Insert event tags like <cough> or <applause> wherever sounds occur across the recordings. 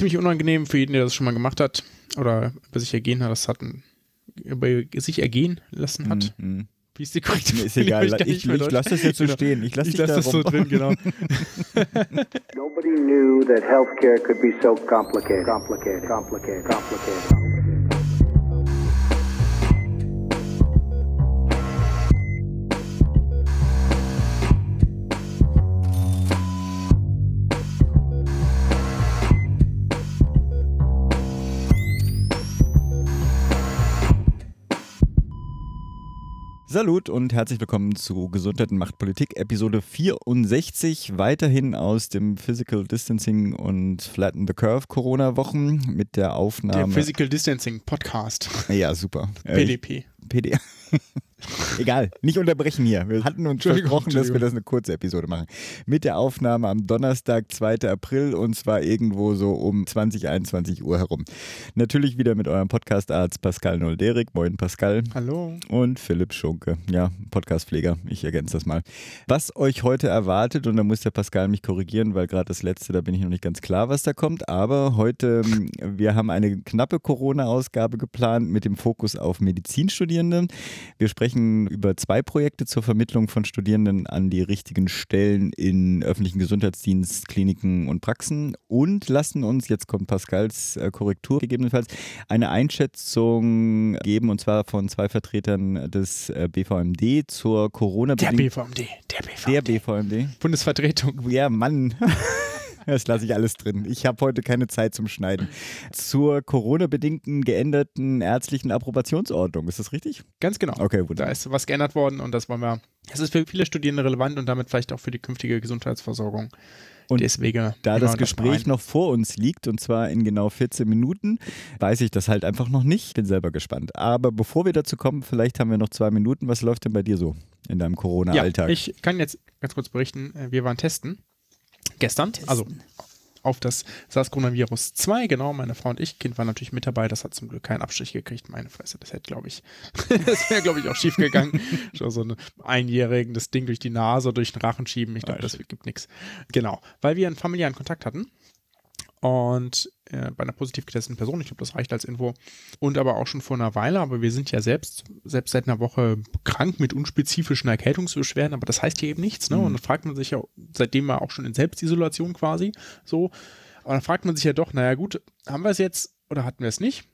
ziemlich unangenehm für jeden, der das schon mal gemacht hat oder über sich ergehen hat, das hat über sich ergehen lassen hat. Mhm. Wie ist die korrekte Mir ist egal, ich, ich, ich lasse das jetzt so Genau. stehen. Ich lasse da das so drin, genau. <laughs> Nobody knew that healthcare could be so complicated. Complicated. Complicated. Complicated. Salut und herzlich willkommen zu Gesundheit und Macht Politik, Episode 64, weiterhin aus dem Physical Distancing und Flatten the Curve Corona-Wochen mit der Der Aufnahme. Physical Distancing Podcast. ja, super. PDP. PD. Egal, nicht unterbrechen hier. Wir hatten uns versprochen, dass wir das eine kurze Episode machen. Mit der Aufnahme am Donnerstag, 2. April und zwar irgendwo so um 20, 21 Uhr herum. Natürlich wieder mit eurem Podcast-Arzt Pascal Nolderik. Moin Pascal. Hallo. Und Philipp Schunke, ja, Podcastpfleger, ich ergänze das mal. Was euch heute erwartet, und da muss der Pascal mich korrigieren, weil gerade das letzte, da bin ich noch nicht ganz klar, was da kommt, aber heute, ähm, wir haben eine knappe Corona-Ausgabe geplant mit dem Fokus auf Medizinstudierende. Wir sprechen über zwei Projekte zur Vermittlung von Studierenden an die richtigen Stellen in öffentlichen Gesundheitsdienst, Kliniken und Praxen und lassen uns, jetzt kommt Pascals äh, Korrektur gegebenenfalls, eine Einschätzung geben und zwar von zwei Vertretern des äh, BVMD zur Der corona BVMD. Der BVMD. Der BVMD. Bundesvertretung. Ja, Mann. <laughs> Das lasse ich alles drin. Ich habe heute keine Zeit zum Schneiden. Zur Corona-bedingten geänderten ärztlichen Approbationsordnung. Ist das richtig? Ganz genau. Okay, Da wunderbar. ist was geändert worden und das wollen wir. Das ist für viele Studierende relevant und damit vielleicht auch für die künftige Gesundheitsversorgung. Und Deswegen. Da das Gespräch mal noch vor uns liegt, und zwar in genau 14 Minuten, weiß ich das halt einfach noch nicht. Bin selber gespannt. Aber bevor wir dazu kommen, vielleicht haben wir noch zwei Minuten. Was läuft denn bei dir so in deinem ein. Ja, Corona-Alltag? ich kann jetzt ganz kurz berichten. äh, Wir waren testen. Gestern. Also auf das SARS-Coronavirus 2, genau, meine Frau und ich. Kind war natürlich mit dabei, das hat zum Glück keinen Abstrich gekriegt, meine Fresse. Das hätte, glaube ich, <laughs> das wäre, glaube ich, auch schief gegangen. <laughs> Schon so ein einjährigen, das Ding durch die Nase, durch den Rachen schieben. Ich glaube, das gibt nichts. Genau, weil wir einen familiären Kontakt hatten. Und äh, bei einer positiv getesteten Person, ich glaube, das reicht als Info. Und aber auch schon vor einer Weile, aber wir sind ja selbst, selbst seit einer Woche krank mit unspezifischen Erkältungsbeschwerden, aber das heißt hier eben nichts, ne? Und dann fragt man sich ja, seitdem wir auch schon in Selbstisolation quasi, so. Aber dann fragt man sich ja doch, naja, gut, haben wir es jetzt oder hatten wir es nicht?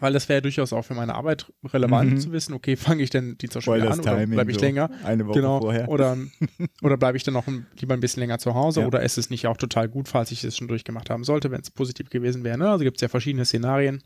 Weil das wäre ja durchaus auch für meine Arbeit relevant Mhm. zu wissen, okay, <laughs> fange ich denn die zur Schule an oder bleibe ich so. länger? Eine Woche genau. vorher. Oder, <laughs> oder bleibe ich dann noch ein, lieber ein bisschen länger zu Hause Ja. oder ist es nicht auch total gut, falls ich es schon durchgemacht haben sollte, wenn es positiv gewesen wäre. Ne? Also gibt es ja verschiedene Szenarien,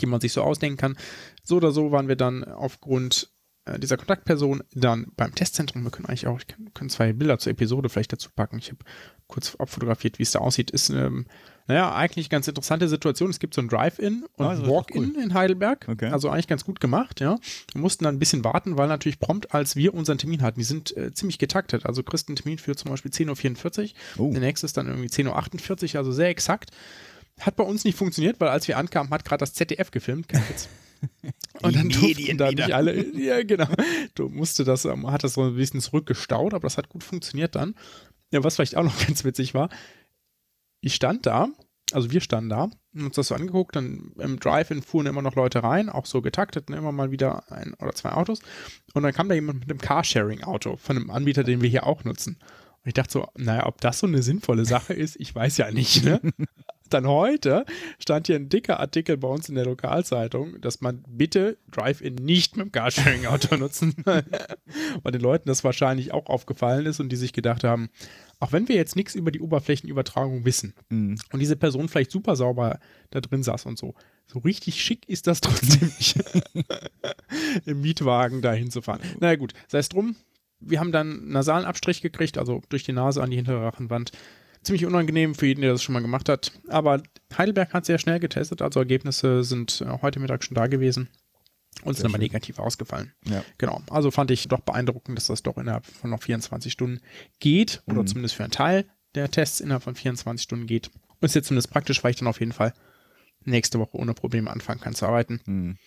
die man sich so ausdenken kann. So oder so waren wir dann aufgrund äh, dieser Kontaktperson dann beim Testzentrum. Wir können eigentlich auch, ich kann, können zwei Bilder zur Episode vielleicht dazu packen. Ich habe kurz abfotografiert, wie es da aussieht. Ist, ähm, naja, eigentlich ganz interessante Situation. Es gibt so ein Drive-In und Ah, Walk-In in Heidelberg. Okay. Also eigentlich ganz gut gemacht, ja. Wir mussten dann ein bisschen warten, weil natürlich prompt, als wir unseren Termin hatten, die sind äh, ziemlich getaktet. Also kriegst einen Termin für zum Beispiel 10.44 Uhr. Oh. Der nächste ist dann irgendwie 10.48 Uhr, also sehr exakt. Hat bei uns nicht funktioniert, weil als wir ankamen, hat gerade das ZDF gefilmt. Kein Witz. <laughs> Und dann durften Medien da nicht alle, <laughs> ja genau, du musste das, ähm, hat das so ein bisschen zurückgestaut, aber das hat gut funktioniert dann. Ja, was vielleicht auch noch <laughs> ganz witzig war, ich stand da, also wir standen da, haben uns das so angeguckt, dann im Drive-In fuhren immer noch Leute rein, auch so getaktet, ne, immer mal wieder ein oder zwei Autos. Und dann kam da jemand mit einem Carsharing-Auto von einem Anbieter, den wir hier auch nutzen. Und ich dachte so, naja, ob das so eine sinnvolle Sache ist, ich weiß ja nicht, ne? <laughs> Dann heute stand hier ein dicker Artikel bei uns in der Lokalzeitung, dass man bitte Drive-In nicht mit dem Carsharing-Auto <laughs> nutzen, weil den Leuten das wahrscheinlich auch aufgefallen ist und die sich gedacht haben, auch wenn wir jetzt nichts über die Oberflächenübertragung wissen Mhm. und diese Person vielleicht super sauber da drin saß und so, so richtig schick ist das <laughs> trotzdem nicht, <laughs> im Mietwagen da hinzufahren. Naja gut, sei es drum, wir haben dann einen nasalen Abstrich gekriegt, also durch die Nase an die hintere Rachenwand. Ziemlich unangenehm für jeden, der das schon mal gemacht hat. Aber Heidelberg hat sehr schnell getestet, also Ergebnisse sind äh, heute Mittag schon da gewesen und sind aber negativ ausgefallen. Ja. Genau. Also fand ich doch beeindruckend, dass das doch innerhalb von noch 24 Stunden geht oder Mhm. zumindest für einen Teil der Tests innerhalb von 24 Stunden geht. Und ist jetzt zumindest praktisch, weil ich dann auf jeden Fall nächste Woche ohne Probleme anfangen kann zu arbeiten. Mhm.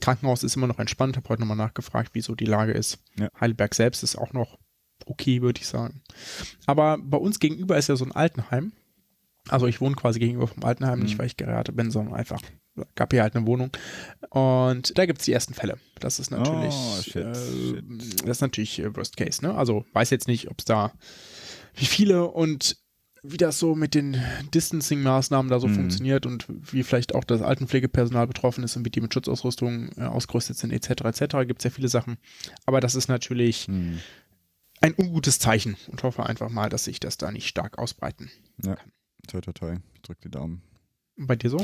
Krankenhaus ist immer noch entspannt, habe heute nochmal nachgefragt, wieso die Lage ist. Ja. Heidelberg selbst ist auch noch okay, würde ich sagen. Aber bei uns gegenüber ist ja so ein Altenheim. Also ich wohne quasi gegenüber vom Altenheim, mhm. nicht weil ich gerade bin, sondern einfach gab hier halt eine Wohnung. Und da gibt es die ersten Fälle. Das ist natürlich, oh, shit, äh, shit. das ist natürlich äh, Worst Case. Ne? Also weiß jetzt nicht, ob es da wie viele und wie das so mit den Distancing-Maßnahmen da so mhm. funktioniert und wie vielleicht auch das Altenpflegepersonal betroffen ist und wie die mit Schutzausrüstung äh, ausgerüstet sind, etc. etc. Gibt es ja viele Sachen. Aber das ist natürlich mhm. Ein ungutes Zeichen und hoffe einfach mal, dass sich das da nicht stark ausbreiten ja. kann. Toi, toi, toi. Ich drücke die Daumen. Bei dir so?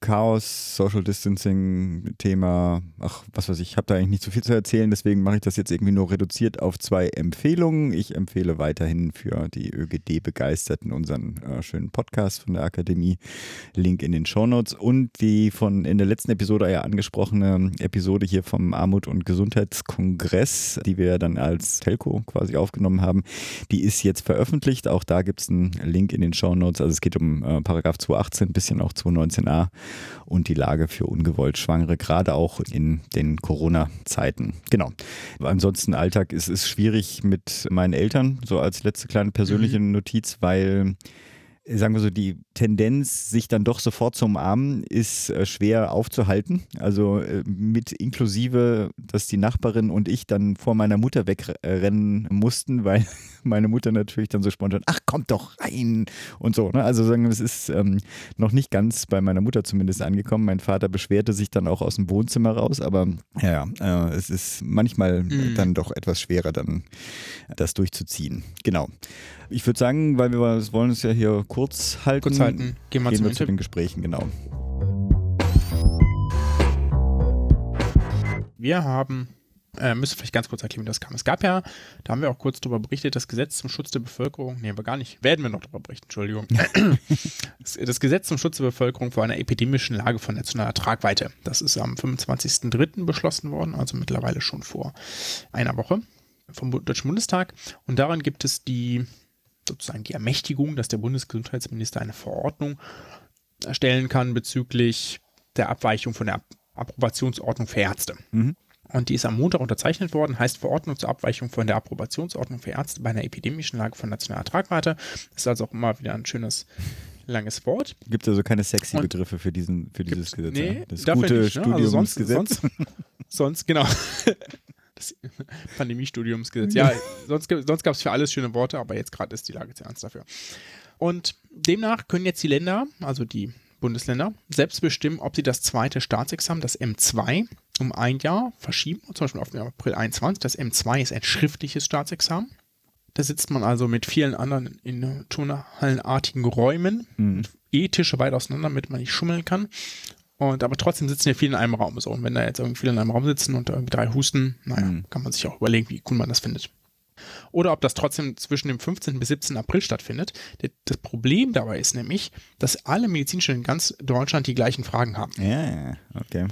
Chaos, Social Distancing, Thema, ach, was weiß ich, ich habe da eigentlich nicht so viel zu erzählen, deswegen mache ich das jetzt irgendwie nur reduziert auf zwei Empfehlungen. Ich empfehle weiterhin für die ÖGD-Begeisterten unseren äh, schönen Podcast von der Akademie, Link in den Shownotes und die von in der letzten Episode ja angesprochene Episode hier vom Armut- und Gesundheitskongress, die wir dann als Telco quasi aufgenommen haben, die ist jetzt veröffentlicht. Auch da gibt es einen Link in den Shownotes. Also es geht um äh, Paragraph 218, ein bisschen auch 219a und die Lage für ungewollt Schwangere, gerade auch in den Corona-Zeiten. Genau. Ansonsten Alltag ist es schwierig mit meinen Eltern, so als letzte kleine persönliche mhm. Notiz, weil sagen wir so, die Tendenz, sich dann doch sofort zu umarmen, ist äh, schwer aufzuhalten. Also äh, mit inklusive, dass die Nachbarin und ich dann vor meiner Mutter wegrennen mussten, <laughs> weil meine Mutter natürlich dann so spontan, ach, kommt doch rein und so. Ne? Also sagen wir, es ist ähm, noch nicht ganz bei meiner Mutter zumindest angekommen. Mein Vater beschwerte sich dann auch aus dem Wohnzimmer raus, aber ja, äh, es ist manchmal mhm. dann doch etwas schwerer, dann das durchzuziehen. Genau. Ich würde sagen, weil wir wollen es ja hier kurz halten, kurz halten. Gehen, wir, gehen wir zu den Gesprächen, genau. Wir haben, äh, müssen vielleicht ganz kurz erklären, wie das kam. Es gab ja, da haben wir auch kurz darüber berichtet, das Gesetz zum Schutz der Bevölkerung, nee, wir gar nicht, werden wir noch darüber berichten, Entschuldigung. <laughs> das Gesetz zum Schutz der Bevölkerung vor einer epidemischen Lage von nationaler Tragweite. Das ist am 25.03. beschlossen worden, also mittlerweile schon vor einer Woche vom Deutschen Bundestag. Und daran gibt es die sozusagen die Ermächtigung, dass der Bundesgesundheitsminister eine Verordnung erstellen kann bezüglich der Abweichung von der Approbationsordnung für Ärzte. Mhm. Und die ist am Montag unterzeichnet worden, heißt Verordnung zur Abweichung von der Approbationsordnung für Ärzte bei einer epidemischen Lage von nationaler Tragweite. Ist also auch immer wieder ein schönes langes Wort. Gibt es also keine sexy Begriffe für, diesen, für dieses Gesetz? Nee, das gute nicht, ne? also sonst, sonst, sonst, genau <laughs> das <laughs> Pandemiestudiumsgesetz. Ja, sonst, sonst gab es für alles schöne Worte, aber jetzt gerade ist die Lage zu ernst dafür. Und demnach können jetzt die Länder, also die Bundesländer, selbst bestimmen, ob sie das zweite Staatsexamen, das M2, um ein Jahr verschieben, zum Beispiel auf den April 21. Das M2 ist ein schriftliches Staatsexamen. Da sitzt man also mit vielen anderen in turnhallenartigen Räumen, mhm. E-Tische weit auseinander, damit man nicht schummeln kann. Und aber trotzdem sitzen ja viele in einem Raum so. Und wenn da jetzt irgendwie viele in einem Raum sitzen und irgendwie drei husten, naja, mhm. kann man sich auch überlegen, wie cool man das findet. Oder ob das trotzdem zwischen dem 15. bis 17. April stattfindet. Das Problem dabei ist nämlich, dass alle Medizinstudenten in ganz Deutschland die gleichen Fragen haben. Ja, okay.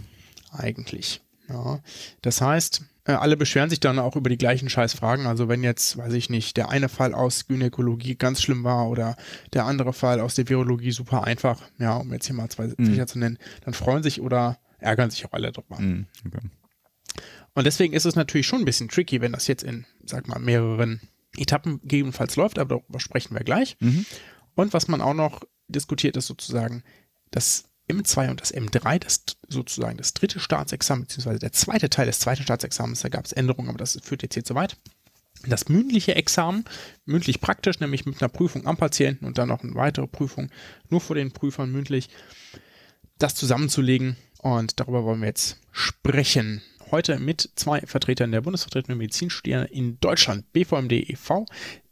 Eigentlich. Ja. Das heißt, alle beschweren sich dann auch über die gleichen Scheißfragen. Also wenn jetzt, weiß ich nicht, der eine Fall aus Gynäkologie ganz schlimm war oder der andere Fall aus der Virologie super einfach, ja, um jetzt hier mal zwei mhm. sicher zu nennen, dann freuen sich oder ärgern sich auch alle drüber. Mhm. Okay. Und deswegen ist es natürlich schon ein bisschen tricky, wenn das jetzt in, sag mal, mehreren Etappen gegebenenfalls läuft, aber darüber sprechen wir gleich. Mhm. Und was man auch noch diskutiert, ist sozusagen, dass M2 und das M3, das sozusagen das dritte Staatsexamen, beziehungsweise der zweite Teil des zweiten Staatsexamens, da gab es Änderungen, aber das führt jetzt hier zu weit. Das mündliche Examen, mündlich praktisch, nämlich mit einer Prüfung am Patienten und dann noch eine weitere Prüfung nur vor den Prüfern mündlich, das zusammenzulegen und darüber wollen wir jetzt sprechen. Heute mit zwei Vertretern der Bundesvertretung der Medizinstudierenden in Deutschland, BVMD e.V.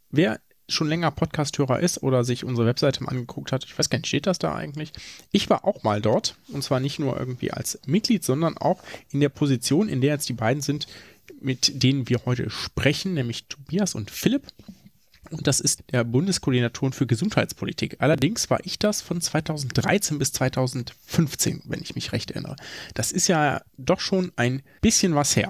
Wer schon länger Podcast-Hörer ist oder sich unsere Webseite mal angeguckt hat, ich weiß gar nicht, steht das da eigentlich? Ich war auch mal dort und zwar nicht nur irgendwie als Mitglied, sondern auch in der Position, in der jetzt die beiden sind, mit denen wir heute sprechen, nämlich Tobias und Philipp. Und das ist der Bundeskoordinator für Gesundheitspolitik. Allerdings war ich das von 2013 bis 2015, wenn ich mich recht erinnere. Das ist ja doch schon ein bisschen was her.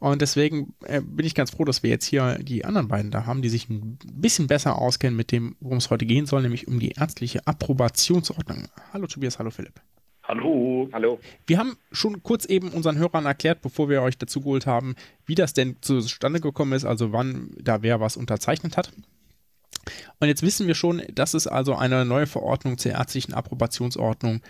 Und deswegen äh, bin ich ganz froh, dass wir jetzt hier die anderen beiden da haben, die sich ein bisschen besser auskennen mit dem, worum es heute gehen soll, nämlich um die ärztliche Approbationsordnung. Hallo Tobias, hallo Philipp. Hallo. Hallo. Wir haben schon kurz eben unseren Hörern erklärt, bevor wir euch dazu geholt haben, wie das denn zustande gekommen ist, also wann da wer was unterzeichnet hat. Und jetzt wissen wir schon, dass es also eine neue Verordnung zur ärztlichen Approbationsordnung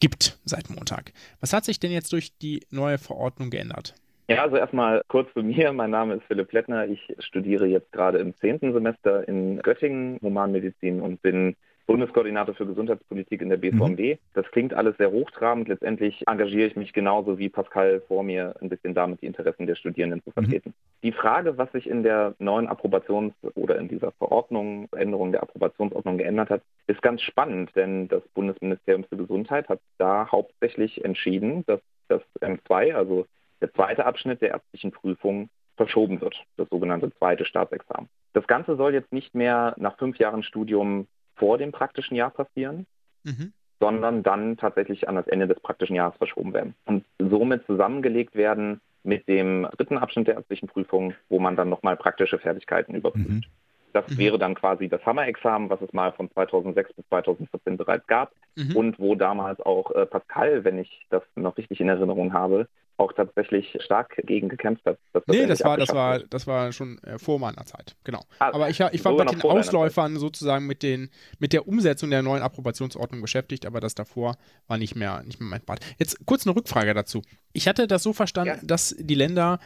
gibt seit Montag. Was hat sich denn jetzt durch die neue Verordnung geändert? Ja, also erstmal kurz zu mir. Mein Name ist Philipp Lettner. Ich studiere jetzt gerade im zehnten Semester in Göttingen Humanmedizin und bin Bundeskoordinator für Gesundheitspolitik in der BVMD. Mhm. Das klingt alles sehr hochtrabend. Letztendlich engagiere ich mich genauso wie Pascal vor mir ein bisschen damit, die Interessen der Studierenden zu vertreten. Mhm. Die Frage, was sich in der neuen Approbations- oder in dieser Verordnung, Änderung der Approbationsordnung geändert hat, ist ganz spannend, denn das Bundesministerium für Gesundheit hat da hauptsächlich entschieden, dass das M2, also der zweite Abschnitt der ärztlichen Prüfung, verschoben wird, das sogenannte zweite Staatsexamen. Das Ganze soll jetzt nicht mehr nach fünf Jahren Studium vor dem praktischen Jahr passieren, mhm. sondern dann tatsächlich an das Ende des praktischen Jahres verschoben werden und somit zusammengelegt werden mit dem dritten Abschnitt der ärztlichen Prüfung, wo man dann nochmal praktische Fertigkeiten überprüft. Mhm. Das mhm. wäre dann quasi das Hammer-Examen, was es mal von 2006 bis 2014 bereits gab mhm. und wo damals auch äh, Pascal, wenn ich das noch richtig in Erinnerung habe, auch tatsächlich stark gegen gekämpft hat. Das nee, das war, das, war, das war schon äh, vor meiner Zeit, genau. Ah, Aber ich, ich war bei den Ausläufern sozusagen mit, den, mit der Umsetzung der neuen Approbationsordnung beschäftigt, aber das davor war nicht mehr, nicht mehr mein Part. Jetzt kurz eine Rückfrage dazu. Ich hatte das so verstanden, ja. dass die Länder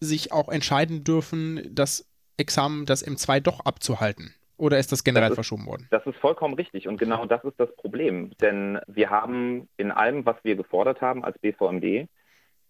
sich auch entscheiden dürfen, das Examen, das M2 doch abzuhalten. Oder ist das generell das ist, verschoben worden? Das ist vollkommen richtig und genau das ist das Problem. Denn wir haben in allem, was wir gefordert haben als BVMD,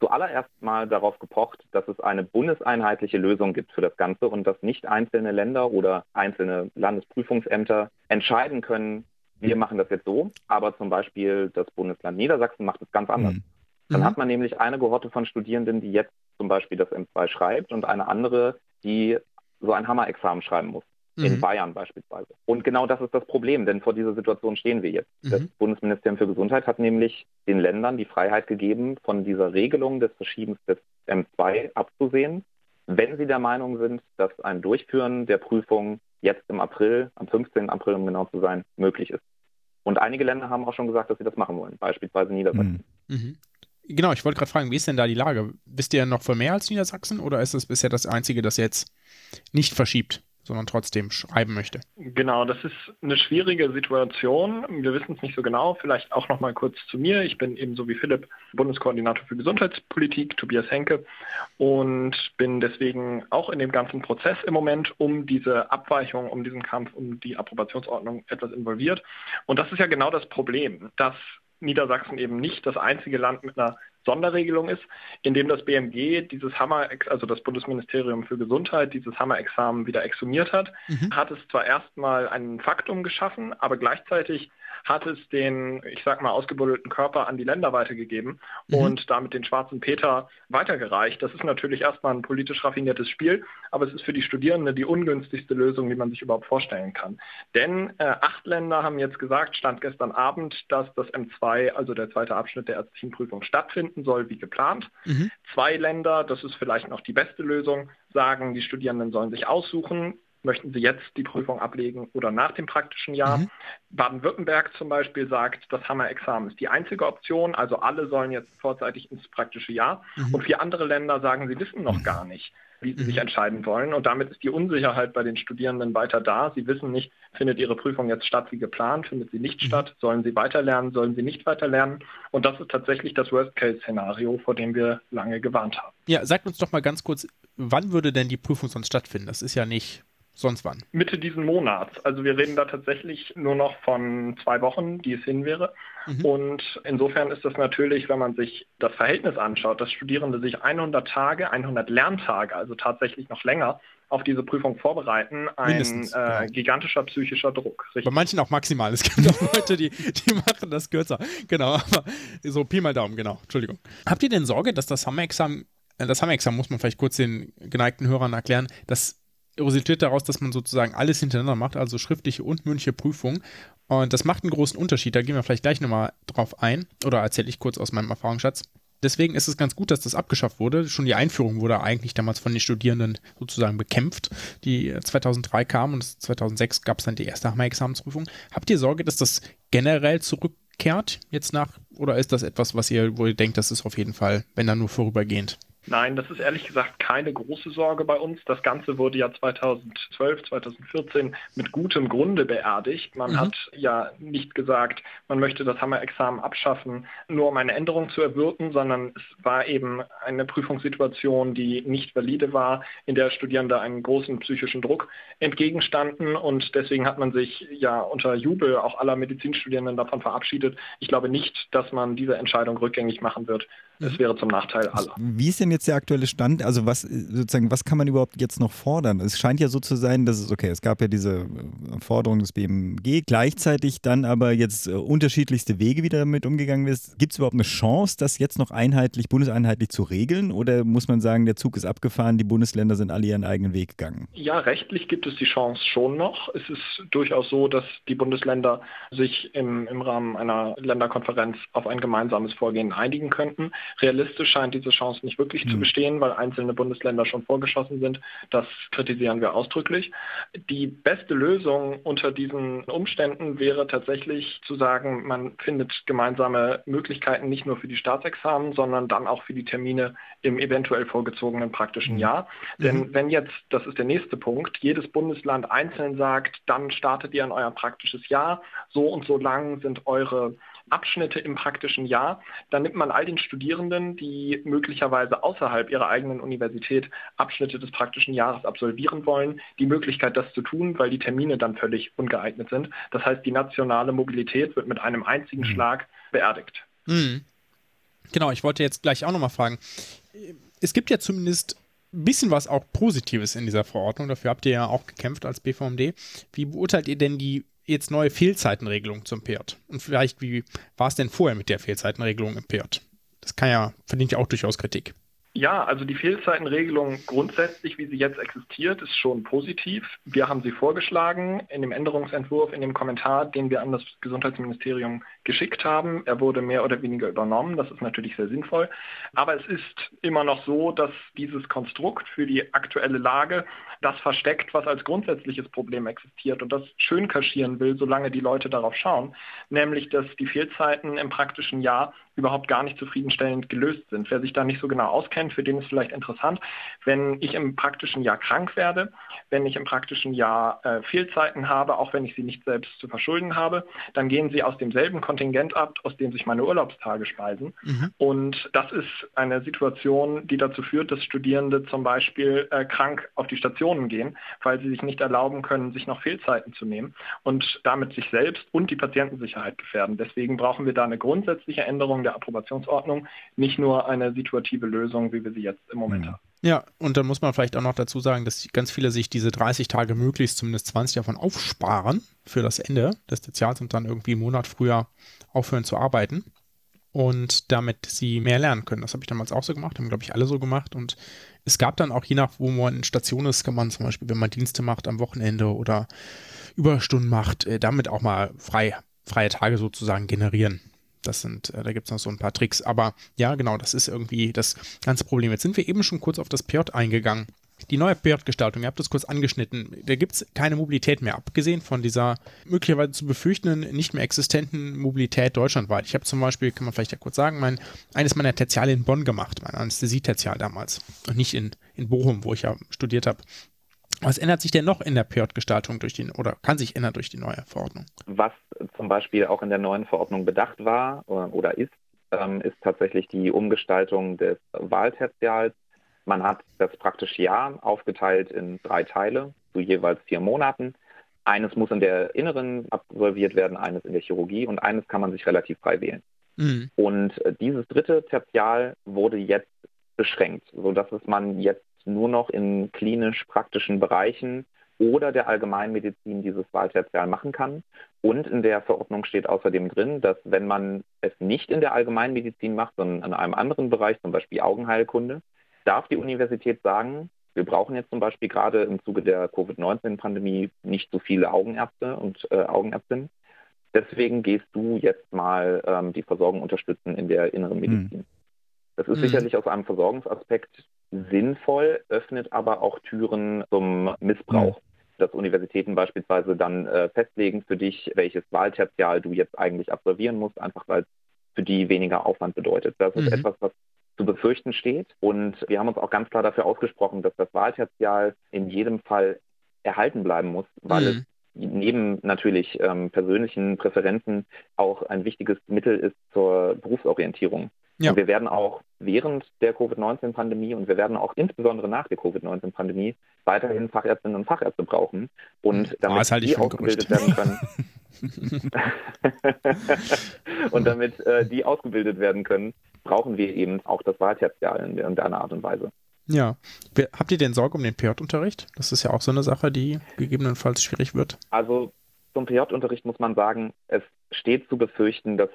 zuallererst mal darauf gepocht, dass es eine bundeseinheitliche Lösung gibt für das Ganze und dass nicht einzelne Länder oder einzelne Landesprüfungsämter entscheiden können, wir machen das jetzt so, aber zum Beispiel das Bundesland Niedersachsen macht es ganz anders. Mhm. Dann mhm. hat man nämlich eine Gehorte von Studierenden, die jetzt zum Beispiel das M2 schreibt und eine andere, die so ein Hammerexamen schreiben muss mhm. in Bayern beispielsweise. Und genau das ist das Problem, denn vor dieser Situation stehen wir jetzt. Mhm. Das Bundesministerium für Gesundheit hat nämlich den Ländern die Freiheit gegeben, von dieser Regelung des Verschiebens des M2 abzusehen, wenn sie der Meinung sind, dass ein Durchführen der Prüfung jetzt im April, am 15. April, um genau zu sein, möglich ist. Und einige Länder haben auch schon gesagt, dass sie das machen wollen, beispielsweise Niedersachsen. Mhm. mhm. Genau, ich wollte gerade fragen, wie ist denn da die Lage? Wisst ihr noch von mehr als Niedersachsen oder ist es bisher das einzige, das jetzt nicht verschiebt? Sondern trotzdem schreiben möchte. Genau, das ist eine schwierige Situation. Wir wissen es nicht so genau. Vielleicht auch noch mal kurz zu mir. Ich bin ebenso wie Philipp Bundeskoordinator für Gesundheitspolitik, Tobias Henke, und bin deswegen auch in dem ganzen Prozess im Moment um diese Abweichung, um diesen Kampf, um die Approbationsordnung etwas involviert. Und das ist ja genau das Problem, dass Niedersachsen eben nicht das einzige Land mit einer Sonderregelung ist, indem das BMG dieses Hammer, also das Bundesministerium für Gesundheit, dieses Hammer-Examen wieder exhumiert hat, mhm. hat es zwar erstmal ein Faktum geschaffen, aber gleichzeitig hat es den, ich sag mal, ausgebuddelten Körper an die Länder weitergegeben mhm. und damit den schwarzen Peter weitergereicht. Das ist natürlich erstmal ein politisch raffiniertes Spiel, aber es ist für die Studierenden die ungünstigste Lösung, die man sich überhaupt vorstellen kann. Denn äh, acht Länder haben jetzt gesagt, stand gestern Abend, dass das M2, also der zweite Abschnitt der ärztlichen Prüfung, stattfinden soll, wie geplant. Mhm. Zwei Länder, das ist vielleicht noch die beste Lösung, sagen, die Studierenden sollen sich aussuchen, möchten Sie jetzt die Prüfung ablegen oder nach dem praktischen Jahr. Mhm. Baden-Württemberg zum Beispiel sagt, das Hammer-Examen ist die einzige Option, also alle sollen jetzt vorzeitig ins praktische Jahr. Mhm. Und vier andere Länder sagen, sie wissen noch gar nicht, wie sie mhm. sich entscheiden wollen. Und damit ist die Unsicherheit bei den Studierenden weiter da. Sie wissen nicht, findet ihre Prüfung jetzt statt wie geplant, findet sie nicht mhm. statt, sollen sie weiterlernen, sollen sie nicht weiterlernen. Und das ist tatsächlich das Worst-Case-Szenario, vor dem wir lange gewarnt haben. Ja, sagt uns doch mal ganz kurz, wann würde denn die Prüfung sonst stattfinden? Das ist ja nicht sonst wann? Mitte diesen Monats. Also wir reden da tatsächlich nur noch von zwei Wochen, die es hin wäre. Mhm. Und insofern ist das natürlich, wenn man sich das Verhältnis anschaut, dass Studierende sich 100 Tage, 100 Lerntage, also tatsächlich noch länger, auf diese Prüfung vorbereiten, ein äh, genau. gigantischer psychischer Druck. Richtig. Bei manchen auch maximal. Es gibt auch Leute, die, die machen das kürzer. Genau, aber so Pi mal Daumen, genau. Entschuldigung. Habt ihr denn Sorge, dass das Hammer-Examen, äh, das Hammer-Examen muss man vielleicht kurz den geneigten Hörern erklären, dass resultiert daraus, dass man sozusagen alles hintereinander macht, also schriftliche und mündliche Prüfung. Und das macht einen großen Unterschied. Da gehen wir vielleicht gleich nochmal drauf ein. Oder erzähle ich kurz aus meinem Erfahrungsschatz. Deswegen ist es ganz gut, dass das abgeschafft wurde. Schon die Einführung wurde eigentlich damals von den Studierenden sozusagen bekämpft, die 2003 kam und 2006 gab es dann die erste Hammer-Examensprüfung. Habt ihr Sorge, dass das generell zurückkehrt jetzt nach, oder ist das etwas, was ihr, wo ihr denkt, das ist auf jeden Fall, wenn dann nur vorübergehend? Nein, das ist ehrlich gesagt keine große Sorge bei uns. Das Ganze wurde ja 2012, 2014 mit gutem Grunde beerdigt. Man mhm. hat ja nicht gesagt, man möchte das Hammer-Examen abschaffen, nur um eine Änderung zu erwirken, sondern es war eben eine Prüfungssituation, die nicht valide war, in der Studierende einen großen psychischen Druck entgegenstanden und deswegen hat man sich ja unter Jubel auch aller Medizinstudierenden davon verabschiedet. Ich glaube nicht, dass man diese Entscheidung rückgängig machen wird. Es mhm. wäre zum Nachteil aller. Wie ist denn jetzt der aktuelle Stand? Also was sozusagen, was kann man überhaupt jetzt noch fordern? Es scheint ja so zu sein, dass es, okay, es gab ja diese äh, Forderung des BMG, gleichzeitig dann aber jetzt äh, unterschiedlichste Wege, wie damit umgegangen ist. Gibt es überhaupt eine Chance, das jetzt noch einheitlich, bundeseinheitlich zu regeln? Oder muss man sagen, der Zug ist abgefahren, die Bundesländer sind alle ihren eigenen Weg gegangen? Ja, rechtlich gibt es die Chance schon noch. Es ist durchaus so, dass die Bundesländer sich im, im Rahmen einer Länderkonferenz auf ein gemeinsames Vorgehen einigen könnten. Realistisch scheint diese Chance nicht wirklich mhm. zu hm. bestehen, weil einzelne Bundesländer schon vorgeschossen sind. Das kritisieren wir ausdrücklich. Die beste Lösung unter diesen Umständen wäre tatsächlich zu sagen, man findet gemeinsame Möglichkeiten nicht nur für die Staatsexamen, sondern dann auch für die Termine im eventuell vorgezogenen praktischen mhm. Jahr. Denn mhm. wenn jetzt, das ist der nächste Punkt, jedes Bundesland einzeln sagt, dann startet ihr an euer praktisches Jahr, so und so lang sind eure Abschnitte im praktischen Jahr, dann nimmt man all den Studierenden, die möglicherweise außerhalb ihrer eigenen Universität Abschnitte des praktischen Jahres absolvieren wollen, die Möglichkeit, das zu tun, weil die Termine dann völlig ungeeignet sind. Das heißt, die nationale Mobilität wird mit einem einzigen mhm. Schlag beerdigt. Mhm. Genau, ich wollte jetzt gleich auch nochmal fragen. Es gibt ja zumindest ein bisschen was auch Positives in dieser Verordnung. Dafür habt ihr ja auch gekämpft als BVMD. Wie beurteilt ihr denn die jetzt neue Fehlzeitenregelung zum PIRT? Und vielleicht, wie war es denn vorher mit der Fehlzeitenregelung im PIRT? Das kann ja, verdient ja auch durchaus Kritik. Ja, also die Fehlzeitenregelung grundsätzlich, wie sie jetzt existiert, ist schon positiv. Wir haben sie vorgeschlagen in dem Änderungsentwurf, in dem Kommentar, den wir an das Gesundheitsministerium geschickt haben. Er wurde mehr oder weniger übernommen. Das ist natürlich sehr sinnvoll. Aber es ist immer noch so, dass dieses Konstrukt für die aktuelle Lage das versteckt, was als grundsätzliches Problem existiert und das schön kaschieren will, solange die Leute darauf schauen, nämlich dass die Fehlzeiten im praktischen Jahr überhaupt gar nicht zufriedenstellend gelöst sind. Wer sich da nicht so genau auskennt, für den ist vielleicht interessant, wenn ich im praktischen Jahr krank werde, wenn ich im praktischen Jahr äh, Fehlzeiten habe, auch wenn ich sie nicht selbst zu verschulden habe, dann gehen sie aus demselben Kontingent ab, aus dem sich meine Urlaubstage speisen. Mhm. Und das ist eine Situation, die dazu führt, dass Studierende zum Beispiel äh, krank auf die Stationen gehen, weil sie sich nicht erlauben können, sich noch Fehlzeiten zu nehmen und damit sich selbst und die Patientensicherheit gefährden. Deswegen brauchen wir da eine grundsätzliche Änderung der Approbationsordnung, nicht nur eine situative Lösung, wie wir sie jetzt im Moment mhm. haben. Ja, und dann muss man vielleicht auch noch dazu sagen, dass ganz viele sich diese 30 Tage möglichst zumindest 20 davon aufsparen für das Ende des Tertials und dann irgendwie einen Monat früher aufhören zu arbeiten und damit sie mehr lernen können. Das habe ich damals auch so gemacht, haben glaube ich alle so gemacht und es gab dann auch je nach, wo man in Station ist, kann man zum Beispiel, wenn man Dienste macht am Wochenende oder Überstunden macht, äh, damit auch mal frei, freie Tage sozusagen generieren. Das sind, äh, da gibt es noch so ein paar Tricks. Aber ja, genau, das ist irgendwie das ganze Problem. Jetzt sind wir eben schon kurz auf das PJ eingegangen. Die neue PJ-Gestaltung, ihr habt das kurz angeschnitten, da gibt es keine Mobilität mehr, abgesehen von dieser möglicherweise zu befürchtenden, nicht mehr existenten Mobilität deutschlandweit. Ich habe zum Beispiel, kann man vielleicht ja kurz sagen, mein, eines meiner Tertiale in Bonn gemacht, mein Anästhesie-Tertial damals. Und nicht in, in Bochum, wo ich ja studiert habe. Was ändert sich denn noch in der PJ-Gestaltung durch die oder kann sich ändern durch die neue Verordnung? Was zum Beispiel auch in der neuen Verordnung bedacht war oder ist, ähm, ist tatsächlich die Umgestaltung des Wahltertials. Man hat das praktische Jahr aufgeteilt in drei Teile, zu jeweils vier Monaten. Eines muss in der Inneren absolviert werden, eines in der Chirurgie und eines kann man sich relativ frei wählen. Mhm. Und äh, dieses dritte Tertial wurde jetzt beschränkt, sodass es man jetzt nur noch in klinisch-praktischen Bereichen oder der Allgemeinmedizin dieses Wahltertial machen kann. Und in der Verordnung steht außerdem drin, dass wenn man es nicht in der Allgemeinmedizin macht, sondern in einem anderen Bereich, zum Beispiel Augenheilkunde, darf die Universität sagen, wir brauchen jetzt zum Beispiel gerade im Zuge der Covid-19-Pandemie nicht so viele Augenärzte und äh, Augenärztinnen. Deswegen gehst du jetzt mal ähm, die Versorgung unterstützen in der inneren Medizin. Mhm. Das ist mhm. sicherlich aus einem Versorgungsaspekt sinnvoll, öffnet aber auch Türen zum Missbrauch. Mhm. Dass Universitäten beispielsweise dann äh, festlegen für dich, welches Wahltertial du jetzt eigentlich absolvieren musst, einfach weil es für die weniger Aufwand bedeutet. Das ist mhm. etwas, was zu befürchten steht. Und wir haben uns auch ganz klar dafür ausgesprochen, dass das Wahltertial in jedem Fall erhalten bleiben muss, weil mhm. es neben natürlich ähm, persönlichen Präferenzen auch ein wichtiges Mittel ist zur Berufsorientierung. Ja. Und wir werden auch während der Covid-19-Pandemie und wir werden auch insbesondere nach der Covid-19-Pandemie weiterhin Fachärztinnen und Fachärzte brauchen. Und damit oh, die ausgebildet werden können. <laughs> und damit äh, die ausgebildet werden können, brauchen wir eben auch das Wahltertial in, in einer Art und Weise. Ja. Habt ihr denn Sorge um den PJ-Unterricht? Das ist ja auch so eine Sache, die gegebenenfalls schwierig wird. Also zum PJ-Unterricht muss man sagen, es steht zu befürchten, dass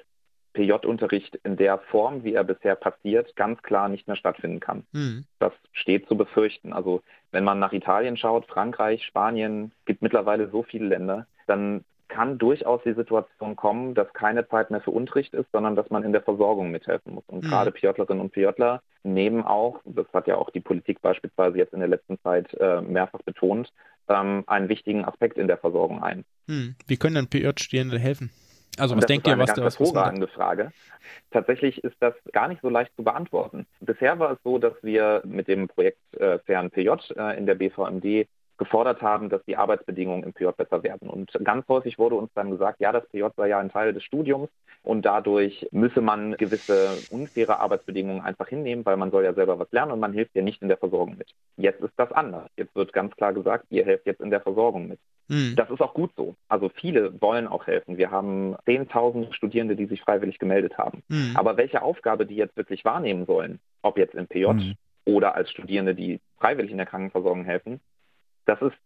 PJ-Unterricht in der Form, wie er bisher passiert, ganz klar nicht mehr stattfinden kann. Mhm. Das steht zu befürchten. Also wenn man nach Italien schaut, Frankreich, Spanien, gibt mittlerweile so viele Länder, dann kann durchaus die Situation kommen, dass keine Zeit mehr für Unterricht ist, sondern dass man in der Versorgung mithelfen muss. Und mhm. gerade PJlerinnen und PJler nehmen auch, das hat ja auch die Politik beispielsweise jetzt in der letzten Zeit äh, mehrfach betont, ähm, einen wichtigen Aspekt in der Versorgung ein. Mhm. Wie können dann PJ-Studierende helfen? Also was denkt ihr, was da was hervorragende Frage. Tatsächlich ist das gar nicht so leicht zu beantworten. Bisher war es so, dass wir mit dem Projekt äh, Fern PJ äh, in der BVMD gefordert haben, dass die Arbeitsbedingungen im PJ besser werden. Und ganz häufig wurde uns dann gesagt, ja, das PJ sei ja ein Teil des Studiums und dadurch müsse man gewisse unfaire Arbeitsbedingungen einfach hinnehmen, weil man soll ja selber was lernen und man hilft ja nicht in der Versorgung mit. Jetzt ist das anders. Jetzt wird ganz klar gesagt, ihr helft jetzt in der Versorgung mit. Mhm. Das ist auch gut so. Also viele wollen auch helfen. Wir haben 10.000 Studierende, die sich freiwillig gemeldet haben. Mhm. Aber welche Aufgabe die jetzt wirklich wahrnehmen sollen, ob jetzt im PJ mhm. oder als Studierende, die freiwillig in der Krankenversorgung helfen, das ist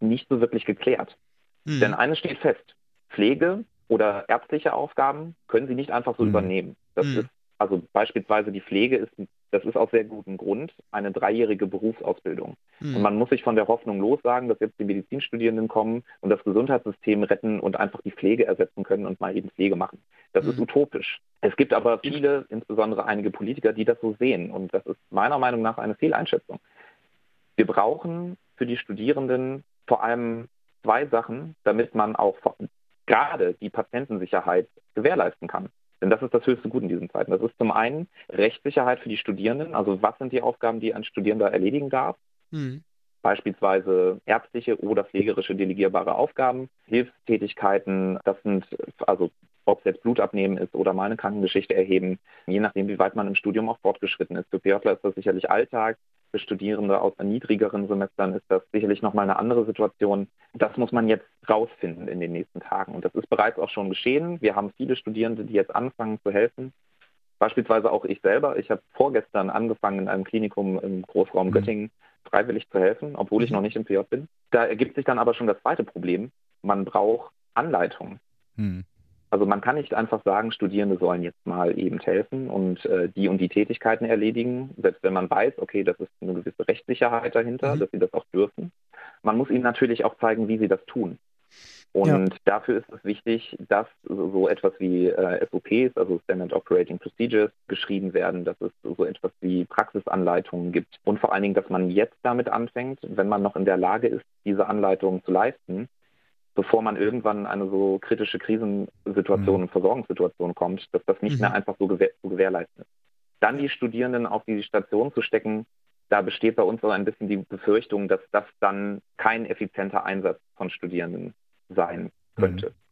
nicht so wirklich geklärt. Mhm. Denn eines steht fest, Pflege oder ärztliche Aufgaben können sie nicht einfach so mhm. übernehmen. Das mhm. ist also beispielsweise die Pflege ist, das ist aus sehr gutem Grund, eine dreijährige Berufsausbildung. Mhm. Und man muss sich von der Hoffnung lossagen, dass jetzt die Medizinstudierenden kommen und das Gesundheitssystem retten und einfach die Pflege ersetzen können und mal eben Pflege machen. Das mhm. ist utopisch. Es gibt aber viele, insbesondere einige Politiker, die das so sehen. Und das ist meiner Meinung nach eine Fehleinschätzung. Wir brauchen für die Studierenden vor allem zwei Sachen, damit man auch gerade die Patientensicherheit gewährleisten kann. Denn das ist das höchste Gut in diesen Zeiten. Das ist zum einen Rechtssicherheit für die Studierenden, also was sind die Aufgaben, die ein Studierender erledigen darf. Mhm. Beispielsweise ärztliche oder pflegerische delegierbare Aufgaben, Hilfstätigkeiten, das sind also ob es jetzt Blut abnehmen ist oder mal eine Krankengeschichte erheben, je nachdem, wie weit man im Studium auch fortgeschritten ist. Für PJler ist das sicherlich Alltag, für Studierende aus niedrigeren Semestern ist das sicherlich nochmal eine andere Situation. Das muss man jetzt rausfinden in den nächsten Tagen. Und das ist bereits auch schon geschehen. Wir haben viele Studierende, die jetzt anfangen zu helfen. Beispielsweise auch ich selber. Ich habe vorgestern angefangen, in einem Klinikum im Großraum mhm. Göttingen freiwillig zu helfen, obwohl ich mhm. noch nicht im PJ bin. Da ergibt sich dann aber schon das zweite Problem. Man braucht Anleitung. Also man kann nicht einfach sagen, Studierende sollen jetzt mal eben helfen und äh, die und die Tätigkeiten erledigen, selbst wenn man weiß, okay, das ist eine gewisse Rechtssicherheit dahinter, mhm. dass sie das auch dürfen. Man muss ihnen natürlich auch zeigen, wie sie das tun. Und ja. dafür ist es wichtig, dass so etwas wie äh, SOPs, also Standard Operating Procedures, geschrieben werden, dass es so etwas wie Praxisanleitungen gibt und vor allen Dingen, dass man jetzt damit anfängt, wenn man noch in der Lage ist, diese Anleitungen zu leisten, bevor man irgendwann in eine so kritische Krisensituation mhm. und Versorgungssituation kommt, dass das nicht mhm. mehr einfach so gewähr zu gewährleisten ist. Dann die Studierenden auf die Station zu stecken, da besteht bei uns so ein bisschen die Befürchtung, dass das dann kein effizienter Einsatz von Studierenden sein könnte. Mhm.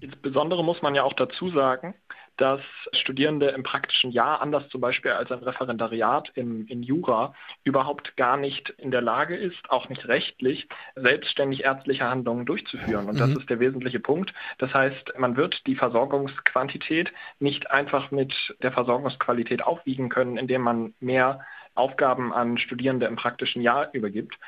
Insbesondere muss man ja auch dazu sagen, dass Studierende im praktischen Jahr, anders zum Beispiel als ein Referendariat im, in Jura, überhaupt gar nicht in der Lage ist, auch nicht rechtlich, selbstständig ärztliche Handlungen durchzuführen. Und mhm. das ist der wesentliche Punkt. Das heißt, man wird die Versorgungsquantität nicht einfach mit der Versorgungsqualität aufwiegen können, indem man mehr Aufgaben an Studierende im praktischen Jahr übergibt.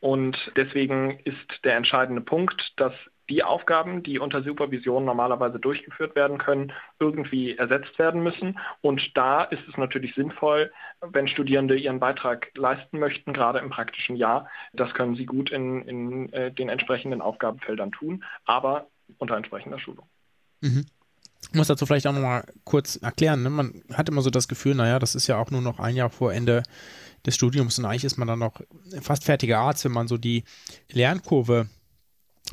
Und deswegen ist der entscheidende Punkt, dass die Aufgaben, die unter Supervision normalerweise durchgeführt werden können, irgendwie ersetzt werden müssen. Und da ist es natürlich sinnvoll, wenn Studierende ihren Beitrag leisten möchten, gerade im praktischen Jahr. Das können sie gut in, in äh, den entsprechenden Aufgabenfeldern tun, aber unter entsprechender Schulung. Mhm. Ich muss dazu vielleicht auch nochmal kurz erklären. Ne? Man hat immer so das Gefühl, naja, das ist ja auch nur noch ein Jahr vor Ende des Studiums und eigentlich ist man dann noch fast fertiger Arzt, wenn man so die Lernkurve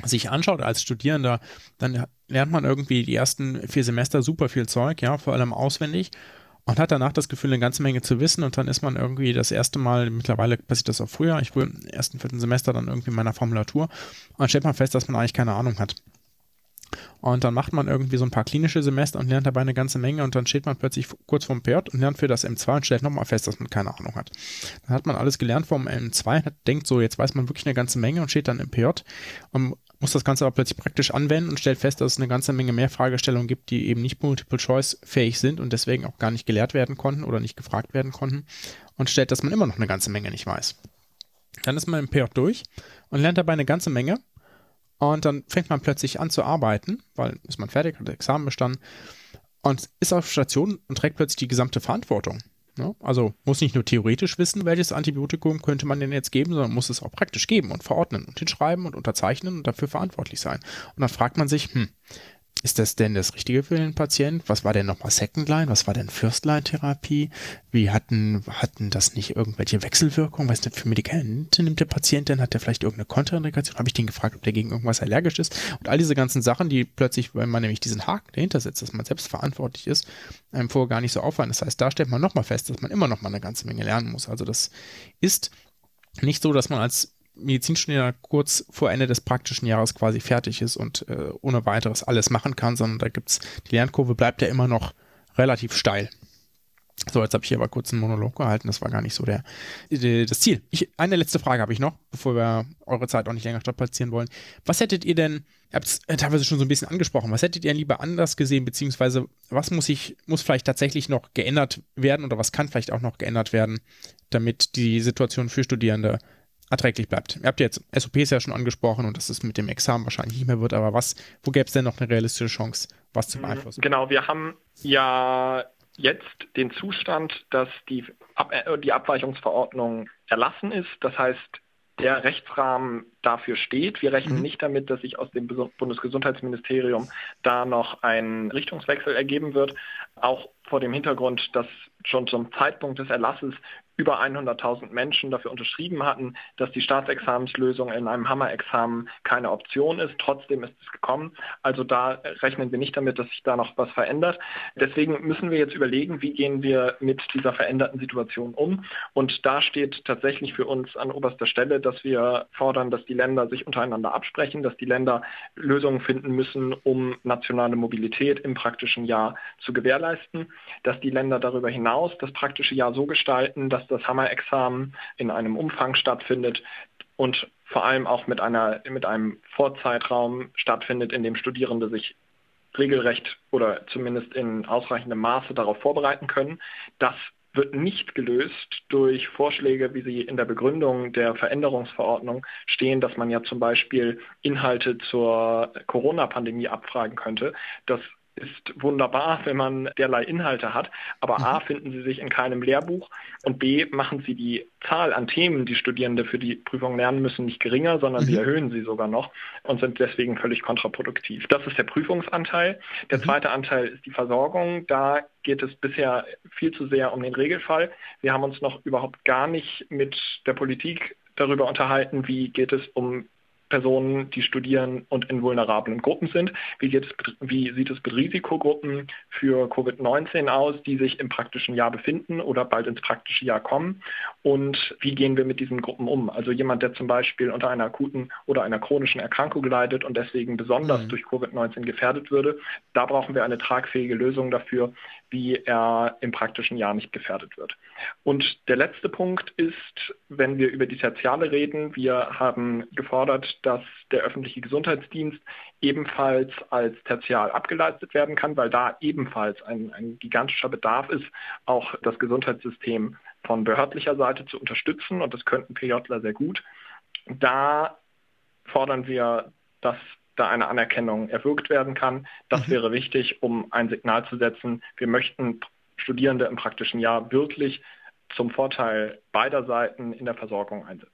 sich anschaut als Studierender, dann lernt man irgendwie die ersten vier Semester super viel Zeug, ja, vor allem auswendig. und hat danach das Gefühl, eine ganze Menge zu wissen und dann ist man irgendwie das erste Mal, mittlerweile passiert das auch früher, ich wurde im ersten, vierten Semester dann irgendwie in meiner Formulatur und dann stellt man fest, dass man eigentlich keine Ahnung hat. Und dann macht man irgendwie so ein paar klinische Semester und lernt dabei eine ganze Menge und dann steht man plötzlich kurz vorm PJ und lernt für das M2 und stellt nochmal fest, dass man keine Ahnung hat. Dann hat man alles gelernt vom M2 und denkt so, jetzt weiß man wirklich eine ganze Menge und steht dann im PJ und muss das Ganze aber plötzlich praktisch anwenden und stellt fest, dass es eine ganze Menge mehr Fragestellungen gibt, die eben nicht Multiple-Choice-fähig sind und deswegen auch gar nicht gelehrt werden konnten oder nicht gefragt werden konnten und stellt, dass man immer noch eine ganze Menge nicht weiß. Dann ist man im PJ durch und lernt dabei eine ganze Menge und dann fängt man plötzlich an zu arbeiten, weil ist man fertig, hat Examen bestanden und ist auf Station und trägt plötzlich die gesamte Verantwortung. Ja, also muss nicht nur theoretisch wissen, welches Antibiotikum könnte man denn jetzt geben, sondern muss es auch praktisch geben und verordnen und hinschreiben und unterzeichnen und dafür verantwortlich sein. Und dann fragt man sich, hm, ist das denn das Richtige für den Patient? Was war denn nochmal Second Line? Was war denn First Line Therapie? Wie hatten, hatten das nicht irgendwelche Wechselwirkungen? Was denn für Medikamente nimmt der Patient denn? Hat der vielleicht irgendeine Kontraindikation? Habe ich den gefragt, ob der gegen irgendwas allergisch ist? Und all diese ganzen Sachen, die plötzlich, wenn man nämlich diesen Haken dahinter setzt, dass man selbst verantwortlich ist, einem vorher gar nicht so auffallen. Das heißt, da stellt man nochmal fest, dass man immer noch mal eine ganze Menge lernen muss. Also das ist nicht so, dass man als Medizinstudierender kurz vor Ende des praktischen Jahres quasi fertig ist und äh, ohne weiteres alles machen kann, sondern da gibt's, die Lernkurve bleibt ja immer noch relativ steil. So, jetzt habe ich hier aber kurz einen Monolog gehalten, das war gar nicht so der, der das Ziel. Ich, eine letzte Frage habe ich noch, bevor wir eure Zeit auch nicht länger strapazieren wollen. Was hättet ihr denn, ihr habt es teilweise schon so ein bisschen angesprochen, was hättet ihr lieber anders gesehen, beziehungsweise was muss ich, muss vielleicht tatsächlich noch geändert werden oder was kann vielleicht auch noch geändert werden, damit die Situation für Studierende erträglich bleibt. Ihr habt jetzt SOPs ja schon angesprochen und dass es mit dem Examen wahrscheinlich nicht mehr wird, aber was, wo gäbe es denn noch eine realistische Chance, was zu mhm. beeinflussen? Genau, wir haben ja jetzt den Zustand, dass die, Ab äh, die Abweichungsverordnung erlassen ist. Das heißt, der Rechtsrahmen dafür steht. Wir rechnen mhm. nicht damit, dass sich aus dem Bundesgesundheitsministerium da noch ein Richtungswechsel ergeben wird. Auch vor dem Hintergrund, dass schon zum Zeitpunkt des Erlasses über 100.000 Menschen dafür unterschrieben hatten, dass die Staatsexamenslösung in einem Hammerexamen keine Option ist. Trotzdem ist es gekommen. Also da rechnen wir nicht damit, dass sich da noch was verändert. Deswegen müssen wir jetzt überlegen, wie gehen wir mit dieser veränderten Situation um. Und da steht tatsächlich für uns an oberster Stelle, dass wir fordern, dass die Länder sich untereinander absprechen, dass die Länder Lösungen finden müssen, um nationale Mobilität im praktischen Jahr zu gewährleisten, dass die Länder darüber hinaus das praktische Jahr so gestalten, dass das Hammer-Examen in einem Umfang stattfindet und vor allem auch mit, einer, mit einem Vorzeitraum stattfindet, in dem Studierende sich regelrecht oder zumindest in ausreichendem Maße darauf vorbereiten können. Das wird nicht gelöst durch Vorschläge, wie sie in der Begründung der Veränderungsverordnung stehen, dass man ja zum Beispiel Inhalte zur Corona-Pandemie abfragen könnte. Das ist wunderbar, wenn man derlei Inhalte hat, aber A, mhm. finden sie sich in keinem Lehrbuch und B, machen sie die Zahl an Themen, die Studierende für die Prüfung lernen müssen, nicht geringer, sondern sie mhm. erhöhen sie sogar noch und sind deswegen völlig kontraproduktiv. Das ist der Prüfungsanteil. Der mhm. zweite Anteil ist die Versorgung. Da geht es bisher viel zu sehr um den Regelfall. Wir haben uns noch überhaupt gar nicht mit der Politik darüber unterhalten, wie geht es um Personen, die studieren und in vulnerablen Gruppen sind. Wie, es, wie sieht es mit Risikogruppen für Covid-19 aus, die sich im praktischen Jahr befinden oder bald ins praktische Jahr kommen? Und wie gehen wir mit diesen Gruppen um? Also jemand, der zum Beispiel unter einer akuten oder einer chronischen Erkrankung leidet und deswegen besonders mhm. durch Covid-19 gefährdet würde, da brauchen wir eine tragfähige Lösung dafür, wie er im praktischen Jahr nicht gefährdet wird. Und der letzte Punkt ist, wenn wir über die Tertiale reden, wir haben gefordert, dass der öffentliche Gesundheitsdienst ebenfalls als Tertial abgeleistet werden kann, weil da ebenfalls ein, ein gigantischer Bedarf ist, auch das Gesundheitssystem von behördlicher Seite zu unterstützen und das könnten PJler sehr gut. Da fordern wir, dass da eine Anerkennung erwirkt werden kann. Das mhm. wäre wichtig, um ein Signal zu setzen. Wir möchten Studierende im praktischen Jahr wirklich zum Vorteil beider Seiten in der Versorgung einsetzen.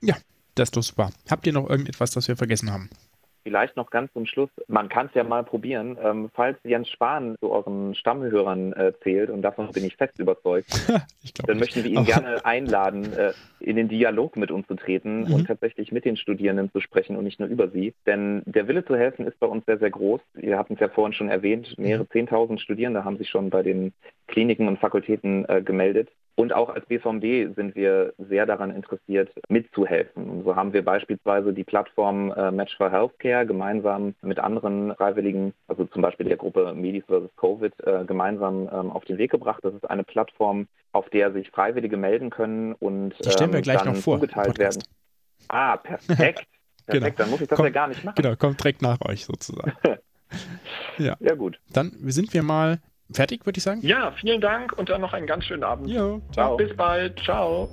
Ja, das ist doch super. Habt ihr noch irgendetwas, das wir vergessen haben? Vielleicht noch ganz zum Schluss, man kann es ja mal probieren. Ähm, falls Jens Spahn zu euren Stammhörern äh, zählt, und davon bin ich fest überzeugt, <laughs> ich dann nicht. möchten wir ihn Aber gerne einladen, äh, in den Dialog mit uns zu treten mhm. und tatsächlich mit den Studierenden zu sprechen und nicht nur über sie. Denn der Wille zu helfen ist bei uns sehr, sehr groß. Wir hatten es ja vorhin schon erwähnt, mehrere mhm. Zehntausend Studierende haben sich schon bei den Kliniken und Fakultäten äh, gemeldet. Und auch als BVMD sind wir sehr daran interessiert, mitzuhelfen. Und so haben wir beispielsweise die Plattform äh, Match for Healthcare gemeinsam mit anderen Freiwilligen, also zum Beispiel der Gruppe Medis vs. Covid, äh, gemeinsam ähm, auf den Weg gebracht. Das ist eine Plattform, auf der sich Freiwillige melden können und die stellen wir ähm, gleich noch vor, zugeteilt werden. Ah, perfekt. <laughs> Perfekt, genau. dann muss ich das kommt, ja gar nicht machen. Genau, kommt direkt nach euch sozusagen. <laughs> ja. ja, gut. Dann sind wir mal fertig, würde ich sagen. Ja, vielen Dank und dann noch einen ganz schönen Abend. Jo, ciao. Bis bald. Ciao.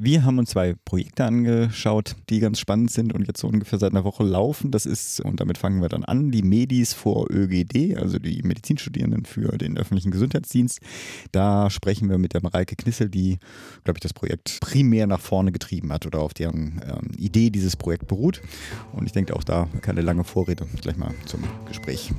Wir haben uns zwei Projekte angeschaut, die ganz spannend sind und jetzt so ungefähr seit einer Woche laufen. Das ist, und damit fangen wir dann an, die Medis vor ÖGD, also die Medizinstudierenden für den öffentlichen Gesundheitsdienst. Da sprechen wir mit der Mareike Knissel, die, glaube ich, das Projekt primär nach vorne getrieben hat oder auf deren ähm, Idee dieses Projekt beruht. Und ich denke auch da keine lange Vorrede, gleich mal zum Gespräch.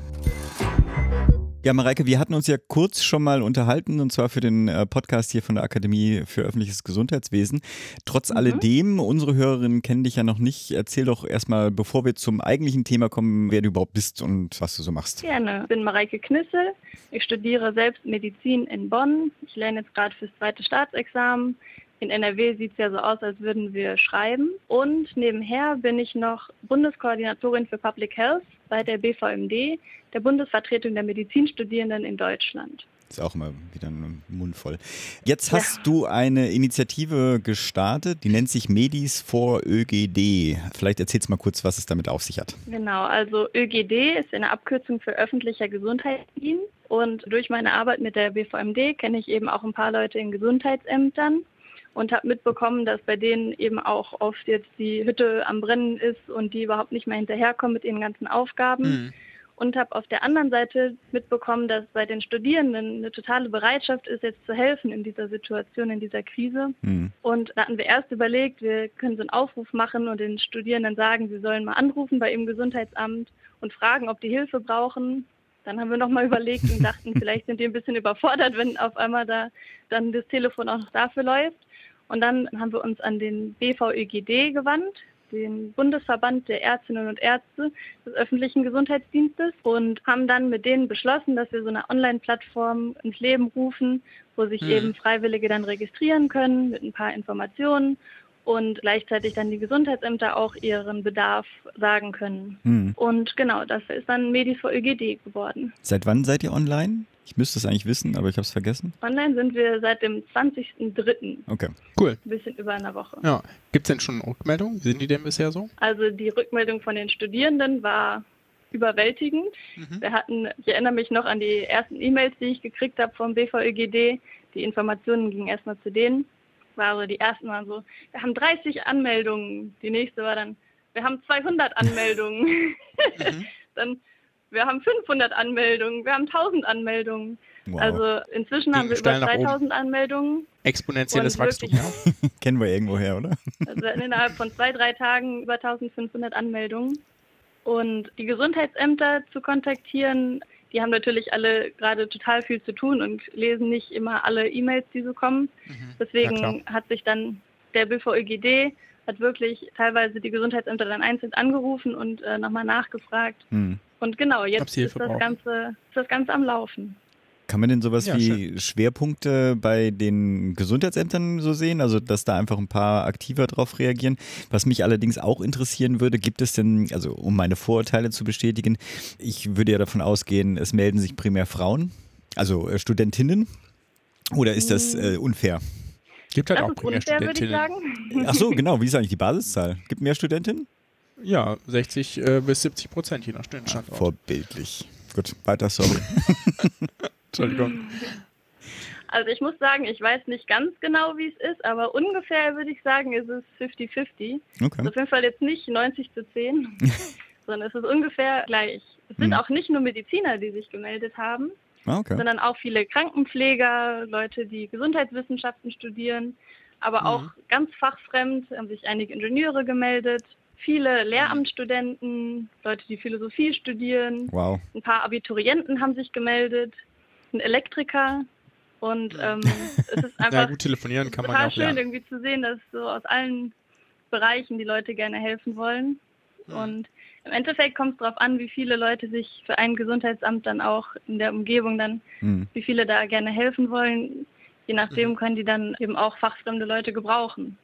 Ja, Mareike, wir hatten uns ja kurz schon mal unterhalten und zwar für den äh, Podcast hier von der Akademie für öffentliches Gesundheitswesen. Trotz mhm. alledem, unsere Hörerinnen kennen dich ja noch nicht. Erzähl doch erstmal, bevor wir zum eigentlichen Thema kommen, wer du überhaupt bist und was du so machst. Gerne. Ich bin Mareike Knissel. Ich studiere selbst Medizin in Bonn. Ich lerne jetzt gerade fürs zweite Staatsexamen. In NRW sieht es ja so aus, als würden wir schreiben. Und nebenher bin ich noch Bundeskoordinatorin für Public Health bei der BVMD, der Bundesvertretung der Medizinstudierenden in Deutschland. Ist auch immer wieder ein Mund voll. Jetzt hast ja. du eine Initiative gestartet, die nennt sich Medis vor ÖGD. Vielleicht erzählst du mal kurz, was es damit auf sich hat. Genau, also ÖGD ist eine Abkürzung für öffentlicher Gesundheitsdienst. Und durch meine Arbeit mit der BVMD kenne ich eben auch ein paar Leute in Gesundheitsämtern und habe mitbekommen, dass bei denen eben auch oft jetzt die Hütte am Brennen ist und die überhaupt nicht mehr hinterherkommen mit ihren ganzen Aufgaben. Mhm. Und habe auf der anderen Seite mitbekommen, dass bei den Studierenden eine totale Bereitschaft ist, jetzt zu helfen in dieser Situation, in dieser Krise. Mhm. Und da hatten wir erst überlegt, wir können so einen Aufruf machen und den Studierenden sagen, sie sollen mal anrufen bei ihrem Gesundheitsamt und fragen, ob die Hilfe brauchen. Dann haben wir nochmal überlegt und <laughs> dachten, vielleicht sind die ein bisschen überfordert, wenn auf einmal da dann das Telefon auch noch dafür läuft. Und dann haben wir uns an den BVÖGD gewandt, den Bundesverband der Ärztinnen und Ärzte des öffentlichen Gesundheitsdienstes und haben dann mit denen beschlossen, dass wir so eine Online-Plattform ins Leben rufen, wo sich mhm. eben Freiwillige dann registrieren können mit ein paar Informationen und gleichzeitig dann die Gesundheitsämter auch ihren Bedarf sagen können. Mhm. Und genau, das ist dann Medis vor ÖGD geworden. Seit wann seid ihr online? Ich müsste es eigentlich wissen, aber ich habe es vergessen. Online sind wir seit dem 20.03. Okay. Cool. Ein bisschen über einer Woche. Ja. Gibt es denn schon Rückmeldungen? Sind die denn bisher so? Also die Rückmeldung von den Studierenden war überwältigend. Mhm. Wir hatten, ich erinnere mich noch an die ersten E-Mails, die ich gekriegt habe vom BVÖGD. Die Informationen gingen erstmal zu denen. War so, die ersten waren so, wir haben 30 Anmeldungen. Die nächste war dann, wir haben 200 Anmeldungen. mhm. <laughs> dann wir haben 500 Anmeldungen, wir haben 1000 Anmeldungen. Wow. Also inzwischen haben wir über 3000 Anmeldungen. Exponentielles Wachstum, ja. <laughs> Kennen wir irgendwo her, oder? Also innerhalb von zwei, drei Tagen über 1500 Anmeldungen. Und die Gesundheitsämter zu kontaktieren, die haben natürlich alle gerade total viel zu tun und lesen nicht immer alle E-Mails, die so kommen. Mhm. Deswegen ja, hat sich dann der BVÖGD hat wirklich teilweise die Gesundheitsämter dann einzeln angerufen und äh, nochmal nachgefragt. Mhm. Und genau, jetzt ist das, Ganze, ist das Ganze am Laufen. Kann man denn sowas ja, wie schön. Schwerpunkte bei den Gesundheitsämtern so sehen? Also, dass da einfach ein paar aktiver drauf reagieren? Was mich allerdings auch interessieren würde, gibt es denn, also um meine Vorurteile zu bestätigen, ich würde ja davon ausgehen, es melden sich primär Frauen, also äh, Studentinnen, oder ist das hm. äh, unfair? Gibt halt das auch primär unfair, Studentinnen. Ach so, genau. Wie ist eigentlich die Basiszahl? Gibt mehr Studentinnen? Ja, 60 äh, bis 70 Prozent je nach Studentenstandort. vorbildlich. Gut, weiter, sorry. <laughs> Entschuldigung. Also ich muss sagen, ich weiß nicht ganz genau, wie es ist, aber ungefähr würde ich sagen, ist es 50-50. Okay. Also auf jeden Fall jetzt nicht 90 zu 10, <laughs> sondern es ist ungefähr gleich. Es sind mhm. auch nicht nur Mediziner, die sich gemeldet haben, okay. sondern auch viele Krankenpfleger, Leute, die Gesundheitswissenschaften studieren, aber mhm. auch ganz fachfremd haben sich einige Ingenieure gemeldet, viele Lehramtsstudenten, Leute, die Philosophie studieren. Wow. Ein paar Abiturienten haben sich gemeldet, ein Elektriker. Und ähm, <laughs> es ist einfach Ja, gut telefonieren kann man ja auch schön, lernen. irgendwie zu sehen, dass so aus allen Bereichen die Leute gerne helfen wollen. Mhm. Und im Endeffekt kommt es darauf an, wie viele Leute sich für ein Gesundheitsamt dann auch in der Umgebung dann, Hm. wie viele da gerne helfen wollen. Je Mhm. nachdem können die dann eben auch fachfremde Leute gebrauchen.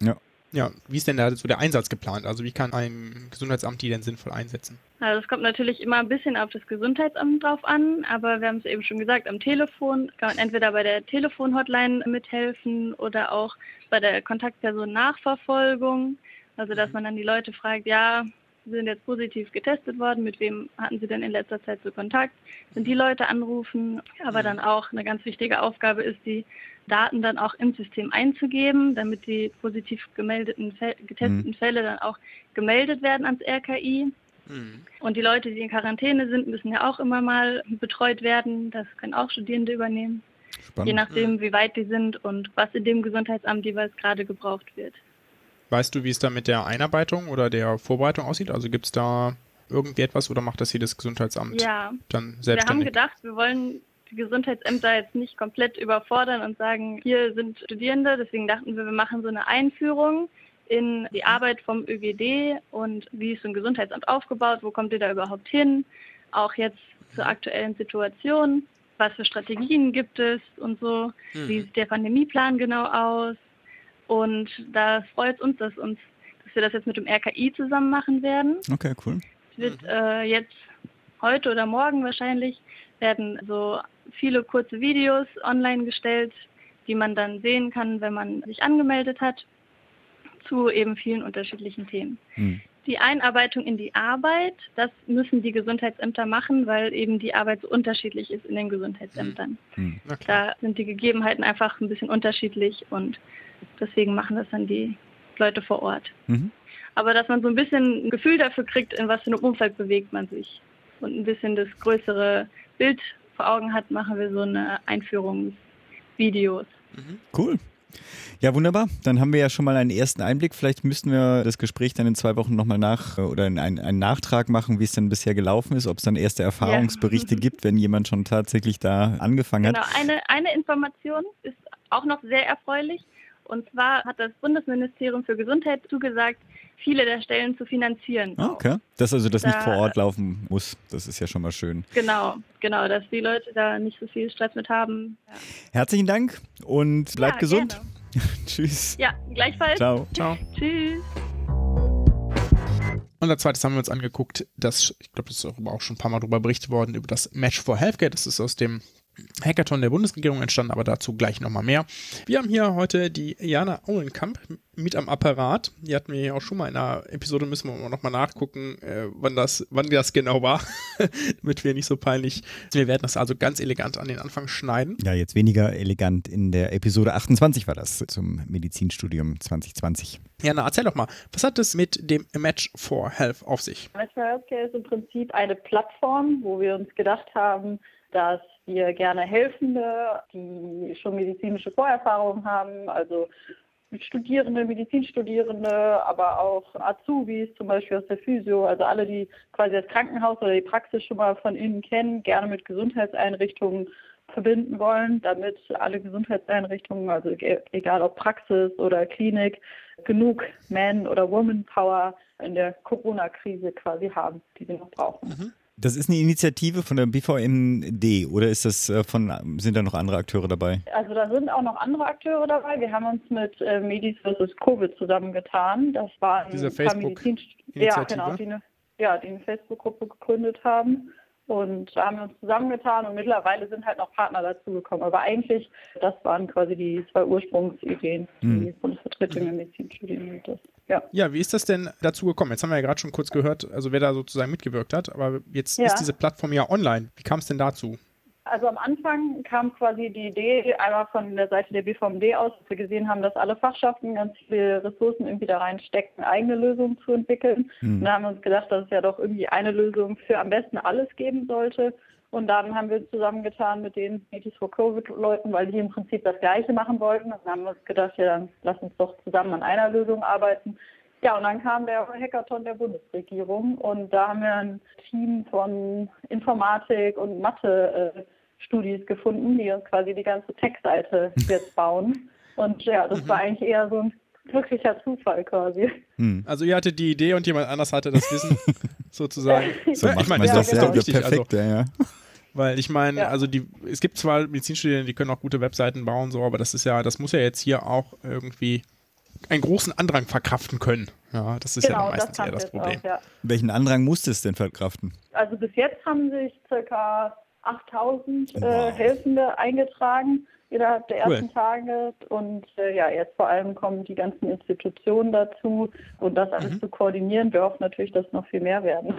Ja, wie ist denn da so der Einsatz geplant? Also wie kann ein Gesundheitsamt die denn sinnvoll einsetzen? Also es kommt natürlich immer ein bisschen auf das Gesundheitsamt drauf an, aber wir haben es eben schon gesagt, am Telefon kann man entweder bei der Telefonhotline mithelfen oder auch bei der Kontaktperson-Nachverfolgung. Also dass man dann die Leute fragt, ja, Sie sind jetzt positiv getestet worden, mit wem hatten Sie denn in letzter Zeit so Kontakt? Sind die Leute anrufen? Aber dann auch eine ganz wichtige Aufgabe ist, die Daten dann auch im System einzugeben, damit die positiv gemeldeten, getesteten Fälle dann auch gemeldet werden ans RKI. Und die Leute, die in Quarantäne sind, müssen ja auch immer mal betreut werden. Das können auch Studierende übernehmen, je Spannend. nachdem, wie weit die sind und was in dem Gesundheitsamt jeweils gerade gebraucht wird. Weißt du, wie es da mit der Einarbeitung oder der Vorbereitung aussieht? Also gibt es da irgendwie etwas oder macht das jedes Gesundheitsamt Ja, dann wir haben gedacht, wir wollen die Gesundheitsämter jetzt nicht komplett überfordern und sagen, hier sind Studierende. Deswegen dachten wir, wir machen so eine Einführung in die Arbeit vom ÖGD und wie ist so ein Gesundheitsamt aufgebaut, wo kommt ihr da überhaupt hin, auch jetzt zur aktuellen Situation, was für Strategien gibt es und so, wie sieht der Pandemieplan genau aus. Und da freut uns, dass uns, dass wir das jetzt mit dem RKI zusammen machen werden. Okay, cool. Es wird äh, jetzt heute oder morgen wahrscheinlich werden so viele kurze Videos online gestellt, die man dann sehen kann, wenn man sich angemeldet hat, zu eben vielen unterschiedlichen Themen. Hm. Die Einarbeitung in die Arbeit, das müssen die Gesundheitsämter machen, weil eben die Arbeit so unterschiedlich ist in den Gesundheitsämtern. Hm. Klar. Da sind die Gegebenheiten einfach ein bisschen unterschiedlich und deswegen machen das dann die Leute vor Ort. Mhm. Aber dass man so ein bisschen ein Gefühl dafür kriegt, in was für einem Umfeld bewegt man sich und ein bisschen das größere Bild vor Augen hat, machen wir so eine Einführungsvideos. Cool. Ja, wunderbar. Dann haben wir ja schon mal einen ersten Einblick. Vielleicht müssten wir das Gespräch dann in zwei Wochen nochmal nach oder in einen, einen Nachtrag machen, wie es denn bisher gelaufen ist, ob es dann erste Erfahrungsberichte gibt, wenn jemand schon tatsächlich da angefangen Genau, hat. eine, eine Information ist auch noch sehr erfreulich. Und zwar hat das Bundesministerium für Gesundheit zugesagt, viele der Stellen zu finanzieren. Ah, okay. Dass also das nicht Da- vor Ort laufen muss, das ist ja schon mal schön. Genau, genau, dass die Leute da nicht so viel Stress mit haben. Ja, Herzlichen Dank und bleibt Ja, gesund. gerne. <laughs> Tschüss. ja gleichfalls. Ciao. Ciao. Tschüss. Und als zweites haben wir uns angeguckt, dass, ich glaube, das ist auch schon ein paar Mal drüber berichtet worden, über das Match for Healthcare. Das ist aus dem Hackathon der Bundesregierung entstanden, aber dazu gleich nochmal mehr. Wir haben hier heute die Jana Auenkamp mit am Apparat. Die hatten wir ja auch schon mal in einer Episode, müssen wir nochmal nachgucken, äh, wann, das, wann das genau war, <laughs> damit wir nicht so peinlich. Wir werden das also ganz elegant an den Anfang schneiden. Ja, jetzt weniger elegant. In der Episode 28 war das zum Medizinstudium 2020. Jana, erzähl doch mal, was hat es mit dem Match for Health auf sich? Match for Healthcare ist im Prinzip eine Plattform, wo wir uns gedacht haben, dass wir gerne Helfende, die schon medizinische Vorerfahrung haben, also Studierende, Medizinstudierende, aber auch Azubis, zum Beispiel aus der Physio, also alle, die quasi das Krankenhaus oder die Praxis schon mal von innen kennen, gerne mit Gesundheitseinrichtungen verbinden wollen, damit alle Gesundheitseinrichtungen, also e- egal ob Praxis oder Klinik, genug Man- oder Woman-Power in der Corona-Krise quasi haben, die sie noch brauchen. Das ist eine Initiative von der BVMD oder ist das äh, von, sind da noch andere Akteure dabei? Also da sind auch noch andere Akteure dabei. Wir haben uns mit äh, Medis vs. Covid zusammengetan. Das Diese ein paar Facebook- ja, genau, die eine, ja, die eine Facebook-Gruppe gegründet haben. Und da haben wir uns zusammengetan und mittlerweile sind halt noch Partner dazugekommen. Aber eigentlich, das waren quasi die zwei Ursprungsideen, die Mhm. Bundesvertretung der Medizinstudien das. Ja. Ja, wie ist das denn dazu gekommen? Jetzt haben wir ja gerade schon kurz gehört, also wer da sozusagen mitgewirkt hat, aber jetzt Ja. ist diese Plattform ja online. Wie kam es denn dazu? Also am Anfang kam quasi die Idee einmal von der Seite der BVMD aus, dass wir gesehen haben, dass alle Fachschaften ganz viele Ressourcen irgendwie da reinstecken, eigene Lösungen zu entwickeln. Hm. Und da haben wir uns gedacht, dass es ja doch irgendwie eine Lösung für am besten alles geben sollte. Und dann haben wir zusammengetan mit den Medis for Covid-Leuten, weil die im Prinzip das Gleiche machen wollten. Und dann haben wir uns gedacht, ja, dann lass uns doch zusammen an einer Lösung arbeiten. Ja, und dann kam der Hackathon der Bundesregierung und da haben wir ein Team von Informatik und Mathe-Studis gefunden, die uns quasi die ganze Tech-Seite <laughs> jetzt bauen. Und ja, das war eigentlich eher so ein wirklicher Zufall quasi. Hm. Also ihr hattet die Idee und jemand anders hatte das Wissen <laughs> sozusagen. So ja, ich meine, das ist doch wichtig. Perfekt, also, ja. <laughs> Weil ich meine, ja. also die, es gibt zwar Medizinstudierende, die können auch gute Webseiten bauen, so, aber das ist ja, das muss ja jetzt hier auch irgendwie einen großen Andrang verkraften können. Ja, das ist genau, ja meistens das eher das Problem. Auch, ja. Welchen Andrang musste es denn verkraften? Also bis jetzt haben sich ca. 8000 wow. äh, Helfende eingetragen innerhalb der ersten cool. Tage. Und äh, ja, jetzt vor allem kommen die ganzen Institutionen dazu und das alles mhm. zu koordinieren. Wir hoffen natürlich, dass noch viel mehr werden.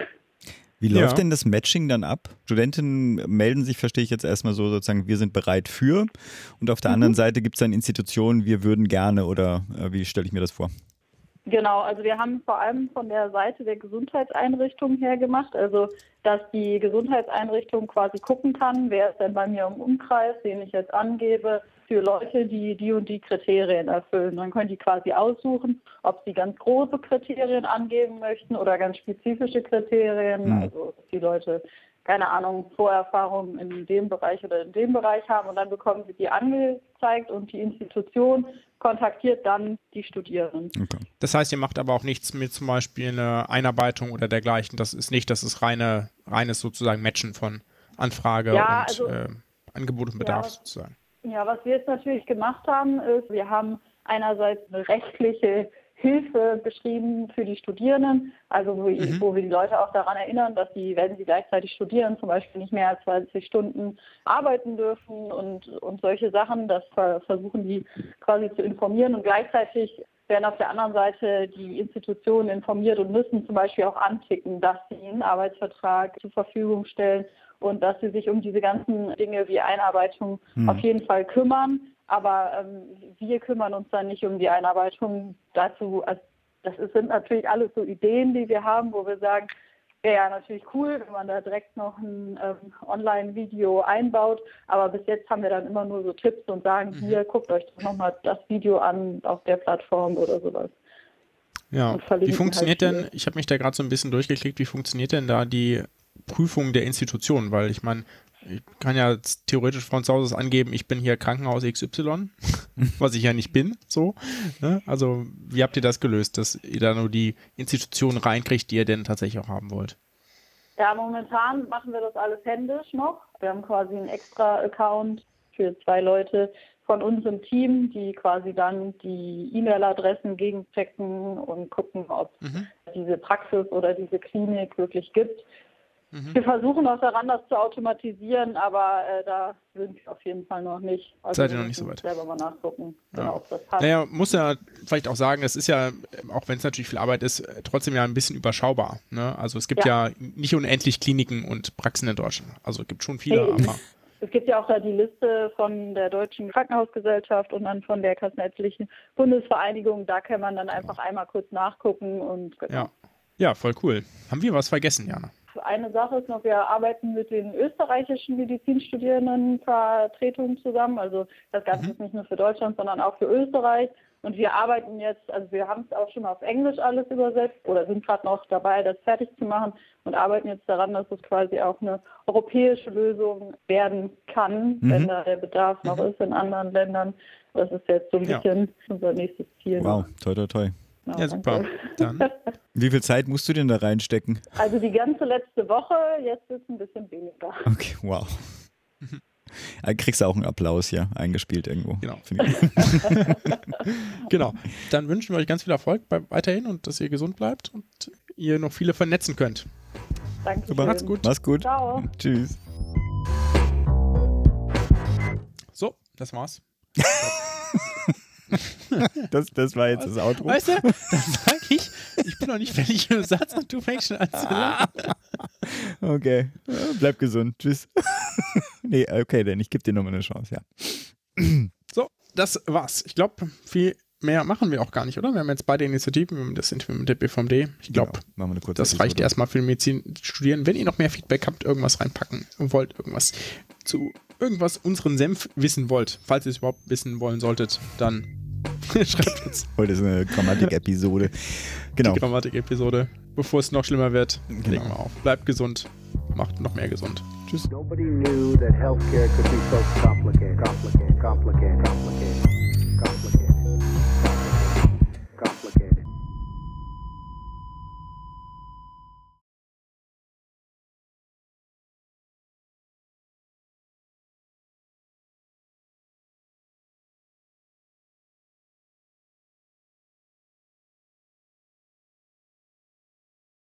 Wie läuft ja. denn das Matching dann ab? Studentinnen melden sich, verstehe ich jetzt erstmal so sozusagen, wir sind bereit für. Und auf der mhm. anderen Seite gibt es dann Institutionen, wir würden gerne oder äh, wie stelle ich mir das vor? Genau, also wir haben vor allem von der Seite der Gesundheitseinrichtung her gemacht, also dass die Gesundheitseinrichtung quasi gucken kann, wer ist denn bei mir im Umkreis, den ich jetzt angebe, für Leute, die die und die Kriterien erfüllen. Dann können die quasi aussuchen, ob sie ganz große Kriterien angeben möchten oder ganz spezifische Kriterien, mhm. also die Leute keine Ahnung, Vorerfahrungen in dem Bereich oder in dem Bereich haben und dann bekommen sie die angezeigt und die Institution kontaktiert dann die Studierenden. Okay. Das heißt, ihr macht aber auch nichts mit zum Beispiel einer Einarbeitung oder dergleichen. Das ist nicht, das ist reine, reines sozusagen Matchen von Anfrage ja, und also, äh, Angebot und Bedarf ja, sozusagen. Ja, was wir jetzt natürlich gemacht haben, ist, wir haben einerseits eine rechtliche Hilfe beschrieben für die Studierenden, also wo, mhm. wo, wir die Leute auch daran erinnern, dass sie, wenn sie gleichzeitig studieren, zum Beispiel nicht mehr als 20 Stunden arbeiten dürfen und, und solche Sachen, das versuchen die quasi zu informieren und gleichzeitig werden auf der anderen Seite die Institutionen informiert und müssen zum Beispiel auch anticken, dass sie einen Arbeitsvertrag zur Verfügung stellen und dass sie sich um diese ganzen Dinge wie Einarbeitung mhm. auf jeden Fall kümmern. Aber ähm, wir kümmern uns dann nicht um die Einarbeitung dazu. Also das sind natürlich alles so Ideen, die wir haben, wo wir sagen, wäre ja natürlich cool, wenn man da direkt noch ein ähm, Online-Video einbaut. Aber bis jetzt haben wir dann immer nur so Tipps und sagen, mhm. hier, guckt euch doch nochmal das Video an auf der Plattform oder sowas. Ja, wie funktioniert halt denn, ich habe mich da gerade so ein bisschen durchgeklickt, wie funktioniert denn da die Prüfung der Institution? Weil ich meine, ich kann ja theoretisch von zu Hause angeben, ich bin hier Krankenhaus XY, <laughs> was ich ja nicht bin, so. Ne? Also, wie habt ihr das gelöst, dass ihr da nur die Institutionen reinkriegt, die ihr denn tatsächlich auch haben wollt? Ja, momentan machen wir das alles händisch noch. Wir haben quasi einen extra Account für zwei Leute von uns im Team, die quasi dann die E-Mail-Adressen gegenchecken und gucken, ob mhm. diese Praxis oder diese Klinik wirklich gibt. Mhm. Wir versuchen auch daran, das zu automatisieren, aber äh, da sind wir auf jeden Fall noch nicht. Also Seid ihr noch nicht so weit? Selber mal nachgucken, ja. genau, ob das passt. Naja, muss ja vielleicht auch sagen, es ist ja, auch wenn es natürlich viel Arbeit ist, trotzdem ja ein bisschen überschaubar. Ne? Also es gibt ja. ja nicht unendlich Kliniken und Praxen in Deutschland. Also es gibt schon viele, hey. aber. <laughs> Es gibt ja auch da die Liste von der Deutschen Krankenhausgesellschaft und dann von der Kassenärztlichen Bundesvereinigung. Da kann man dann einfach einmal kurz nachgucken und genau. Ja. ja, voll cool. Haben wir was vergessen, Jana? Eine Sache ist noch, wir arbeiten mit den österreichischen Medizinstudierendenvertretungen zusammen. Also das Ganze mhm. ist nicht nur für Deutschland, sondern auch für Österreich. Und wir arbeiten jetzt, also wir haben es auch schon auf Englisch alles übersetzt oder sind gerade noch dabei, das fertig zu machen und arbeiten jetzt daran, dass es quasi auch eine europäische Lösung werden kann, mhm. wenn da der Bedarf noch mhm. ist in anderen Ländern. Das ist jetzt so ein bisschen ja. unser nächstes Ziel. Wow, toi, toi, toi. Ja, ja super. Dann. <laughs> Wie viel Zeit musst du denn da reinstecken? Also die ganze letzte Woche, jetzt ist es ein bisschen weniger. Okay, wow. Da <laughs> kriegst du auch einen Applaus hier eingespielt irgendwo. Genau. <laughs> genau. Dann wünschen wir euch ganz viel Erfolg weiterhin und dass ihr gesund bleibt und ihr noch viele vernetzen könnt. Danke. Macht's gut. Mach's gut. Ciao. Tschüss. So, das war's. Das, das war jetzt das Outro. Weißt du, dann sag ich, ich bin noch nicht fertig im Satz und du fängst schon an zu lachen. Okay, bleib gesund. Tschüss. Nee, okay, denn ich gebe dir nochmal eine Chance, ja. So, das war's. Ich glaube, viel mehr machen wir auch gar nicht, oder? Wir haben jetzt beide Initiativen, das sind wir mit der BVMD. Ich glaube, genau, das Episode. reicht erstmal für Medizin studieren. Wenn ihr noch mehr Feedback habt, irgendwas reinpacken wollt, irgendwas zu irgendwas unseren Senf wissen wollt, falls ihr es überhaupt wissen wollen solltet, dann <laughs> Schreibt uns Heute ist eine Grammatik-Episode. Genau. die Grammatik-Episode. Bevor es noch schlimmer wird, Genau. legen wir auf. Bleibt gesund. Macht noch mehr gesund. Tschüss. Nobody knew that healthcare could be so complicated, complicated, complicated, complicated.